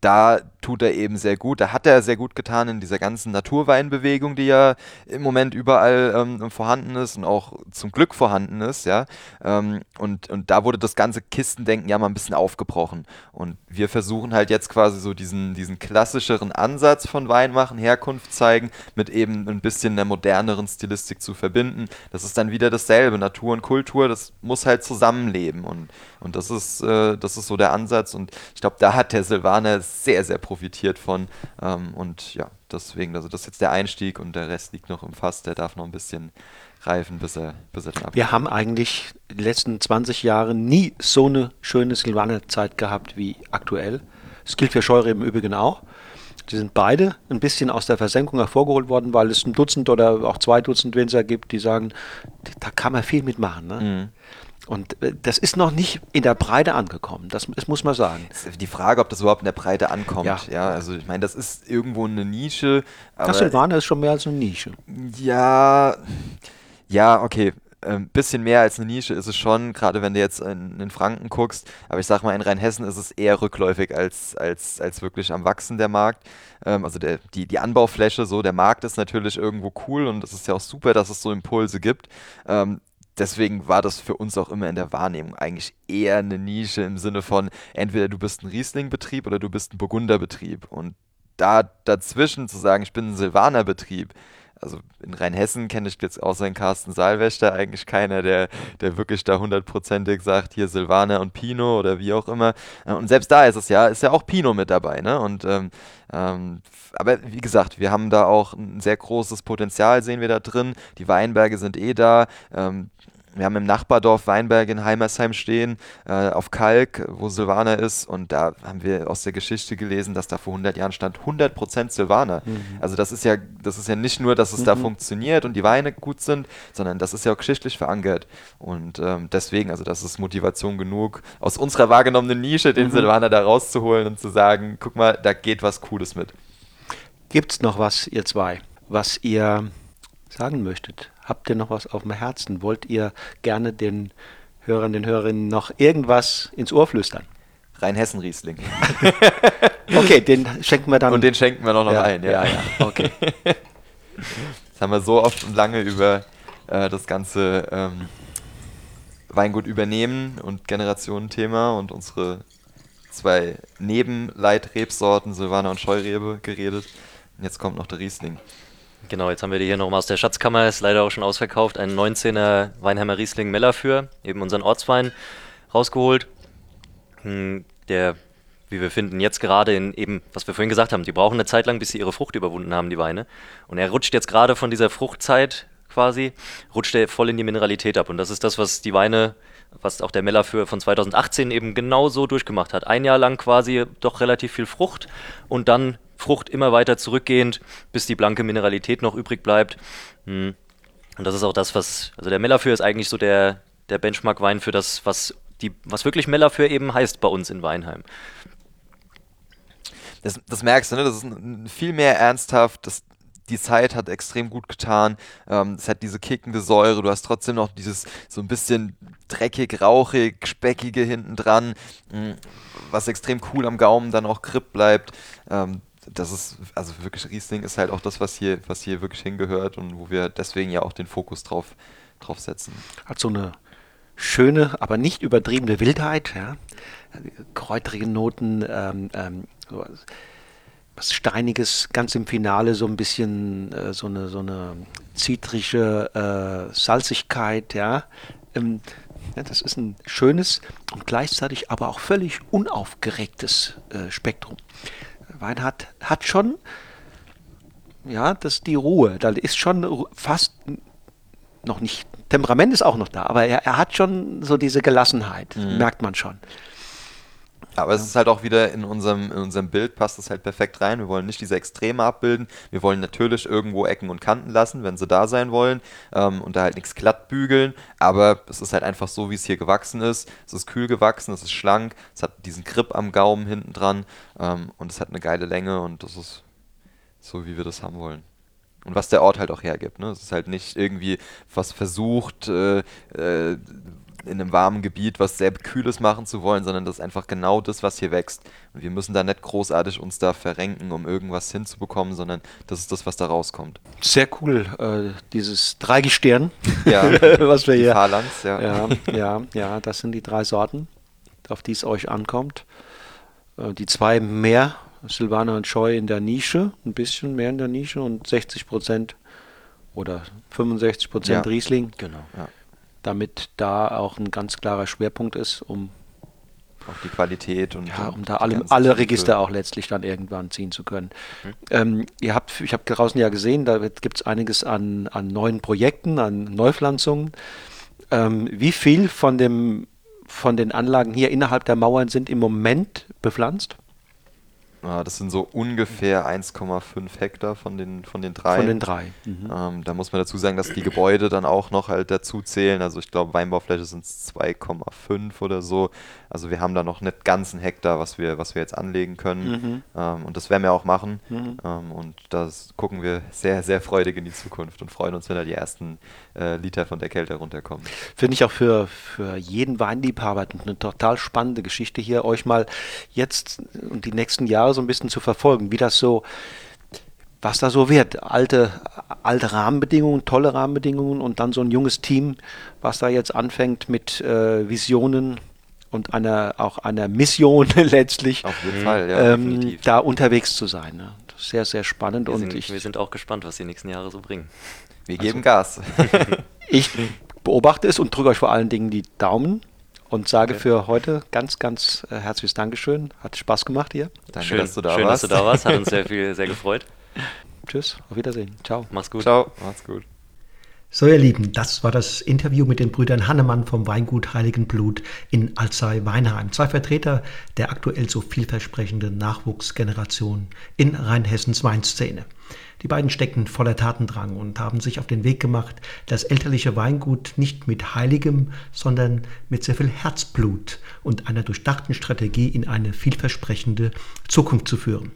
[SPEAKER 2] da tut er eben sehr gut. Da hat er sehr gut getan in dieser ganzen Naturweinbewegung, die ja im Moment überall ähm, vorhanden ist und auch zum Glück vorhanden ist, ja. Ähm, und, und da wurde das ganze Kistendenken ja mal ein bisschen aufgebrochen. Und wir versuchen halt jetzt quasi so diesen, diesen klassischeren Ansatz von Weinmachen, Herkunft zeigen, mit eben ein bisschen der moderneren Stilistik zu verbinden. Das ist dann wieder dasselbe. Natur und Kultur, das muss halt zusammenleben. Und, und das ist, äh, das ist so der Ansatz. Und ich glaube, da hat der Silvaner sehr, sehr profitiert von. Ähm, und ja, deswegen, also das ist jetzt der Einstieg und der Rest liegt noch im Fass, der darf noch ein bisschen reifen, bis er, bis er
[SPEAKER 1] dann abgeht. Wir haben eigentlich die letzten 20 Jahre nie so eine schöne Silvaner-Zeit gehabt wie aktuell. Das gilt für Scheure im Übrigen auch. Die sind beide ein bisschen aus der Versenkung hervorgeholt worden, weil es ein Dutzend oder auch zwei Dutzend Winzer gibt, die sagen, da kann man viel mitmachen. Ne? Mhm. Und äh, das ist noch nicht in der Breite angekommen, das, das muss man sagen.
[SPEAKER 2] Die Frage, ob das überhaupt in der Breite ankommt. Ja, ja also ich meine, das ist irgendwo eine Nische.
[SPEAKER 1] Castlevania ist schon mehr als eine Nische.
[SPEAKER 2] Ja, ja, okay. Ein ähm, bisschen mehr als eine Nische ist es schon, gerade wenn du jetzt in, in, Franken guckst. Aber ich sag mal, in Rheinhessen ist es eher rückläufig als, als, als wirklich am Wachsen der Markt. Ähm, also der, die, die Anbaufläche, so, der Markt ist natürlich irgendwo cool und es ist ja auch super, dass es so Impulse gibt. Deswegen war das für uns auch immer in der Wahrnehmung eigentlich eher eine Nische im Sinne von, entweder du bist ein Riesling-Betrieb oder du bist ein Burgunder-Betrieb. Und da dazwischen zu sagen, ich bin ein Silvaner-Betrieb, also in Rheinhessen kenne ich jetzt außer den Carsten Saalwächter eigentlich keiner, der, der wirklich da hundertprozentig sagt, hier Silvaner und Pino oder wie auch immer. Äh, und selbst da ist es ja, ist ja auch Pino mit dabei, ne? Und ähm, ähm, aber wie gesagt, wir haben da auch ein sehr großes Potenzial, sehen wir da drin. Die Weinberge sind eh da. Ähm, wir haben im Nachbardorf Weinberg in Heimersheim stehen, äh, auf Kalk, wo Silvaner ist. Und da haben wir aus der Geschichte gelesen, dass da vor 100 Jahren stand 100% Silvaner. Mhm. Also das ist ja, das ist ja nicht nur, dass es mhm. da funktioniert und die Weine gut sind, sondern das ist ja auch geschichtlich verankert. Und ähm, deswegen, also das ist Motivation genug, aus unserer wahrgenommenen Nische den mhm. Silvaner da rauszuholen und zu sagen, guck mal, da geht was Cooles mit.
[SPEAKER 1] Gibt es noch was, ihr zwei, was ihr sagen möchtet? Habt ihr noch was auf dem Herzen? Wollt ihr gerne den Hörern, den Hörerinnen noch irgendwas ins Ohr flüstern?
[SPEAKER 2] Rheinhessen-Riesling.
[SPEAKER 1] okay, den schenken wir dann.
[SPEAKER 2] Und den schenken wir noch, noch
[SPEAKER 1] ja,
[SPEAKER 2] ein,
[SPEAKER 1] ja. Ja, ja, okay.
[SPEAKER 2] Das haben wir so oft und lange über äh, das ganze ähm, Weingut übernehmen und Generationenthema und unsere zwei Nebenleitrebsorten, Silvaner und Scheurebe, geredet. Und jetzt kommt noch der Riesling.
[SPEAKER 3] Genau, jetzt haben wir die hier nochmal aus der Schatzkammer, ist leider auch schon ausverkauft, einen 19er Weinheimer Riesling Meller für, eben unseren Ortswein rausgeholt. Hm, der, wie wir finden, jetzt gerade in eben, was wir vorhin gesagt haben, die brauchen eine Zeit lang, bis sie ihre Frucht überwunden haben, die Weine. Und er rutscht jetzt gerade von dieser Fruchtzeit quasi, rutscht er voll in die Mineralität ab. Und das ist das, was die Weine, was auch der Meller für von 2018 eben genau so durchgemacht hat. Ein Jahr lang quasi doch relativ viel Frucht und dann Frucht immer weiter zurückgehend, bis die blanke Mineralität noch übrig bleibt. Hm. Und das ist auch das, was, also der Mellafür ist eigentlich so der, der Benchmark-Wein für das, was, die, was wirklich Mellafür eben heißt bei uns in Weinheim.
[SPEAKER 2] Das, das merkst du, ne? Das ist viel mehr ernsthaft, das, die Zeit hat extrem gut getan. Ähm, es hat diese kickende Säure. Du hast trotzdem noch dieses so ein bisschen dreckig, rauchig, speckige hinten dran, hm, was extrem cool am Gaumen dann auch grip bleibt. Ähm, das ist, also wirklich Riesling ist halt auch das, was hier, was hier wirklich hingehört und wo wir deswegen ja auch den Fokus drauf, drauf setzen.
[SPEAKER 1] Hat so eine schöne, aber nicht übertriebene Wildheit, ja. Kräutrige Noten, ähm, ähm, was Steiniges, ganz im Finale so ein bisschen äh, so eine, so eine zitrische äh, Salzigkeit, ja. Ähm, ja. Das ist ein schönes und gleichzeitig aber auch völlig unaufgeregtes äh, Spektrum. Wein hat, hat schon, ja, das die Ruhe. Da ist schon fast noch nicht, Temperament ist auch noch da, aber er, er hat schon so diese Gelassenheit, mhm. merkt man schon.
[SPEAKER 2] Aber es ist halt auch wieder in unserem, in unserem Bild passt es halt perfekt rein. Wir wollen nicht diese Extreme abbilden. Wir wollen natürlich irgendwo Ecken und Kanten lassen, wenn sie da sein wollen. Ähm, und da halt nichts glatt bügeln. Aber es ist halt einfach so, wie es hier gewachsen ist. Es ist kühl gewachsen, es ist schlank, es hat diesen Grip am Gaumen hinten dran. Ähm, und es hat eine geile Länge und das ist so, wie wir das haben wollen und was der Ort halt auch hergibt. Ne? Es ist halt nicht irgendwie was versucht, äh, äh, in einem warmen Gebiet was sehr Kühles machen zu wollen, sondern das ist einfach genau das, was hier wächst. Und wir müssen da nicht großartig uns da verrenken, um irgendwas hinzubekommen, sondern das ist das, was da rauskommt.
[SPEAKER 1] Sehr cool, äh, dieses Dreigestirn,
[SPEAKER 2] ja,
[SPEAKER 1] was wir hier.
[SPEAKER 2] Phalanx,
[SPEAKER 1] ja. ja. Ja, ja, das sind die drei Sorten, auf die es euch ankommt. Äh, die zwei mehr, Silvaner und Scheu in der Nische, ein bisschen mehr in der Nische und 60 Prozent oder 65 Prozent
[SPEAKER 2] ja.
[SPEAKER 1] Riesling.
[SPEAKER 2] Genau, ja
[SPEAKER 1] damit da auch ein ganz klarer Schwerpunkt ist, um
[SPEAKER 2] auch die Qualität und
[SPEAKER 1] ja, um da alle, alle Register auch letztlich dann irgendwann ziehen zu können. Mhm. Ähm, ihr habt, ich habe draußen ja gesehen, da gibt es einiges an, an neuen Projekten, an Neupflanzungen. Ähm, wie viel von dem von den Anlagen hier innerhalb der Mauern sind im Moment bepflanzt?
[SPEAKER 2] Das sind so ungefähr 1,5 Hektar von den, von den drei.
[SPEAKER 1] Von den drei. Mhm.
[SPEAKER 2] Ähm, da muss man dazu sagen, dass die Gebäude dann auch noch halt dazu zählen. Also ich glaube, Weinbaufläche sind 2,5 oder so. Also wir haben da noch nicht ganz einen Hektar, was wir, was wir jetzt anlegen können. Mhm. Ähm, und das werden wir auch machen. Mhm. Ähm, und das gucken wir sehr, sehr freudig in die Zukunft und freuen uns, wenn da die ersten äh, Liter von der Kälte runterkommen.
[SPEAKER 1] Finde ich auch für, für jeden Weinliebhaber eine total spannende Geschichte hier, euch mal jetzt und die nächsten Jahre so ein bisschen zu verfolgen, wie das so, was da so wird. Alte, alte Rahmenbedingungen, tolle Rahmenbedingungen und dann so ein junges Team, was da jetzt anfängt mit äh, Visionen und einer auch einer Mission letztlich
[SPEAKER 2] Auf jeden Fall, ja,
[SPEAKER 1] ähm, da unterwegs zu sein. Ne? sehr, sehr spannend.
[SPEAKER 3] Wir,
[SPEAKER 1] und
[SPEAKER 3] sind,
[SPEAKER 1] ich,
[SPEAKER 3] wir sind auch gespannt, was die nächsten Jahre so bringen.
[SPEAKER 2] Wir geben Gas.
[SPEAKER 1] ich beobachte es und drücke euch vor allen Dingen die Daumen und sage
[SPEAKER 3] Okay.
[SPEAKER 1] für heute ganz, ganz äh, herzliches Dankeschön. Hat Spaß gemacht hier.
[SPEAKER 2] Danke,
[SPEAKER 3] schön,
[SPEAKER 2] dass du da
[SPEAKER 3] schön,
[SPEAKER 2] warst.
[SPEAKER 3] dass du da warst. Hat uns sehr viel, sehr gefreut.
[SPEAKER 1] Tschüss, auf Wiedersehen. Ciao.
[SPEAKER 3] Mach's gut.
[SPEAKER 2] Ciao, macht's gut.
[SPEAKER 1] So, ihr Lieben, das war das Interview mit den Brüdern Hannemann vom Weingut Heiligen Blut in Alzey-Weinheim. Zwei Vertreter der aktuell so vielversprechenden Nachwuchsgeneration in Rheinhessens Weinszene. Die beiden stecken voller Tatendrang und haben sich auf den Weg gemacht, das elterliche Weingut nicht mit heiligem, sondern mit sehr viel Herzblut und einer durchdachten Strategie in eine vielversprechende Zukunft zu führen.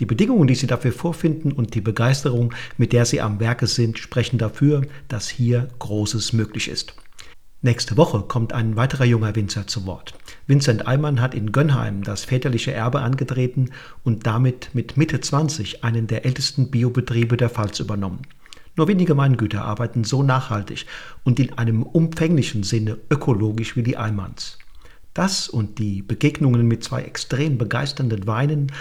[SPEAKER 1] Die Bedingungen, die Sie dafür vorfinden und die Begeisterung, mit der Sie am Werke sind, sprechen dafür, dass hier Großes möglich ist. Nächste Woche kommt ein weiterer junger Winzer zu Wort. Vincent Eimann hat in Gönnheim das väterliche Erbe angetreten und damit mit Mitte 20 einen der ältesten Biobetriebe der Pfalz übernommen. Nur wenige Weingüter arbeiten so nachhaltig und in einem umfänglichen Sinne ökologisch wie die Eimanns. Das und die Begegnungen mit zwei extrem begeisternden Weinen,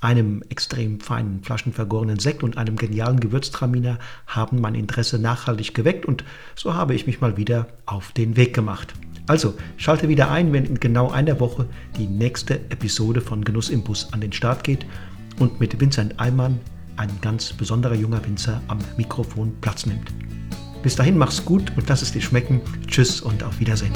[SPEAKER 1] einem extrem feinen flaschenvergorenen Sekt und einem genialen Gewürztraminer haben mein Interesse nachhaltig geweckt und so habe ich mich mal wieder auf den Weg gemacht. Also schalte wieder ein, wenn in genau einer Woche die nächste Episode von Genuss im Bus an den Start geht und mit Vincent Eimann, ein ganz besonderer junger Winzer, am Mikrofon Platz nimmt. Bis dahin mach's gut und lass es dir schmecken. Tschüss und auf Wiedersehen.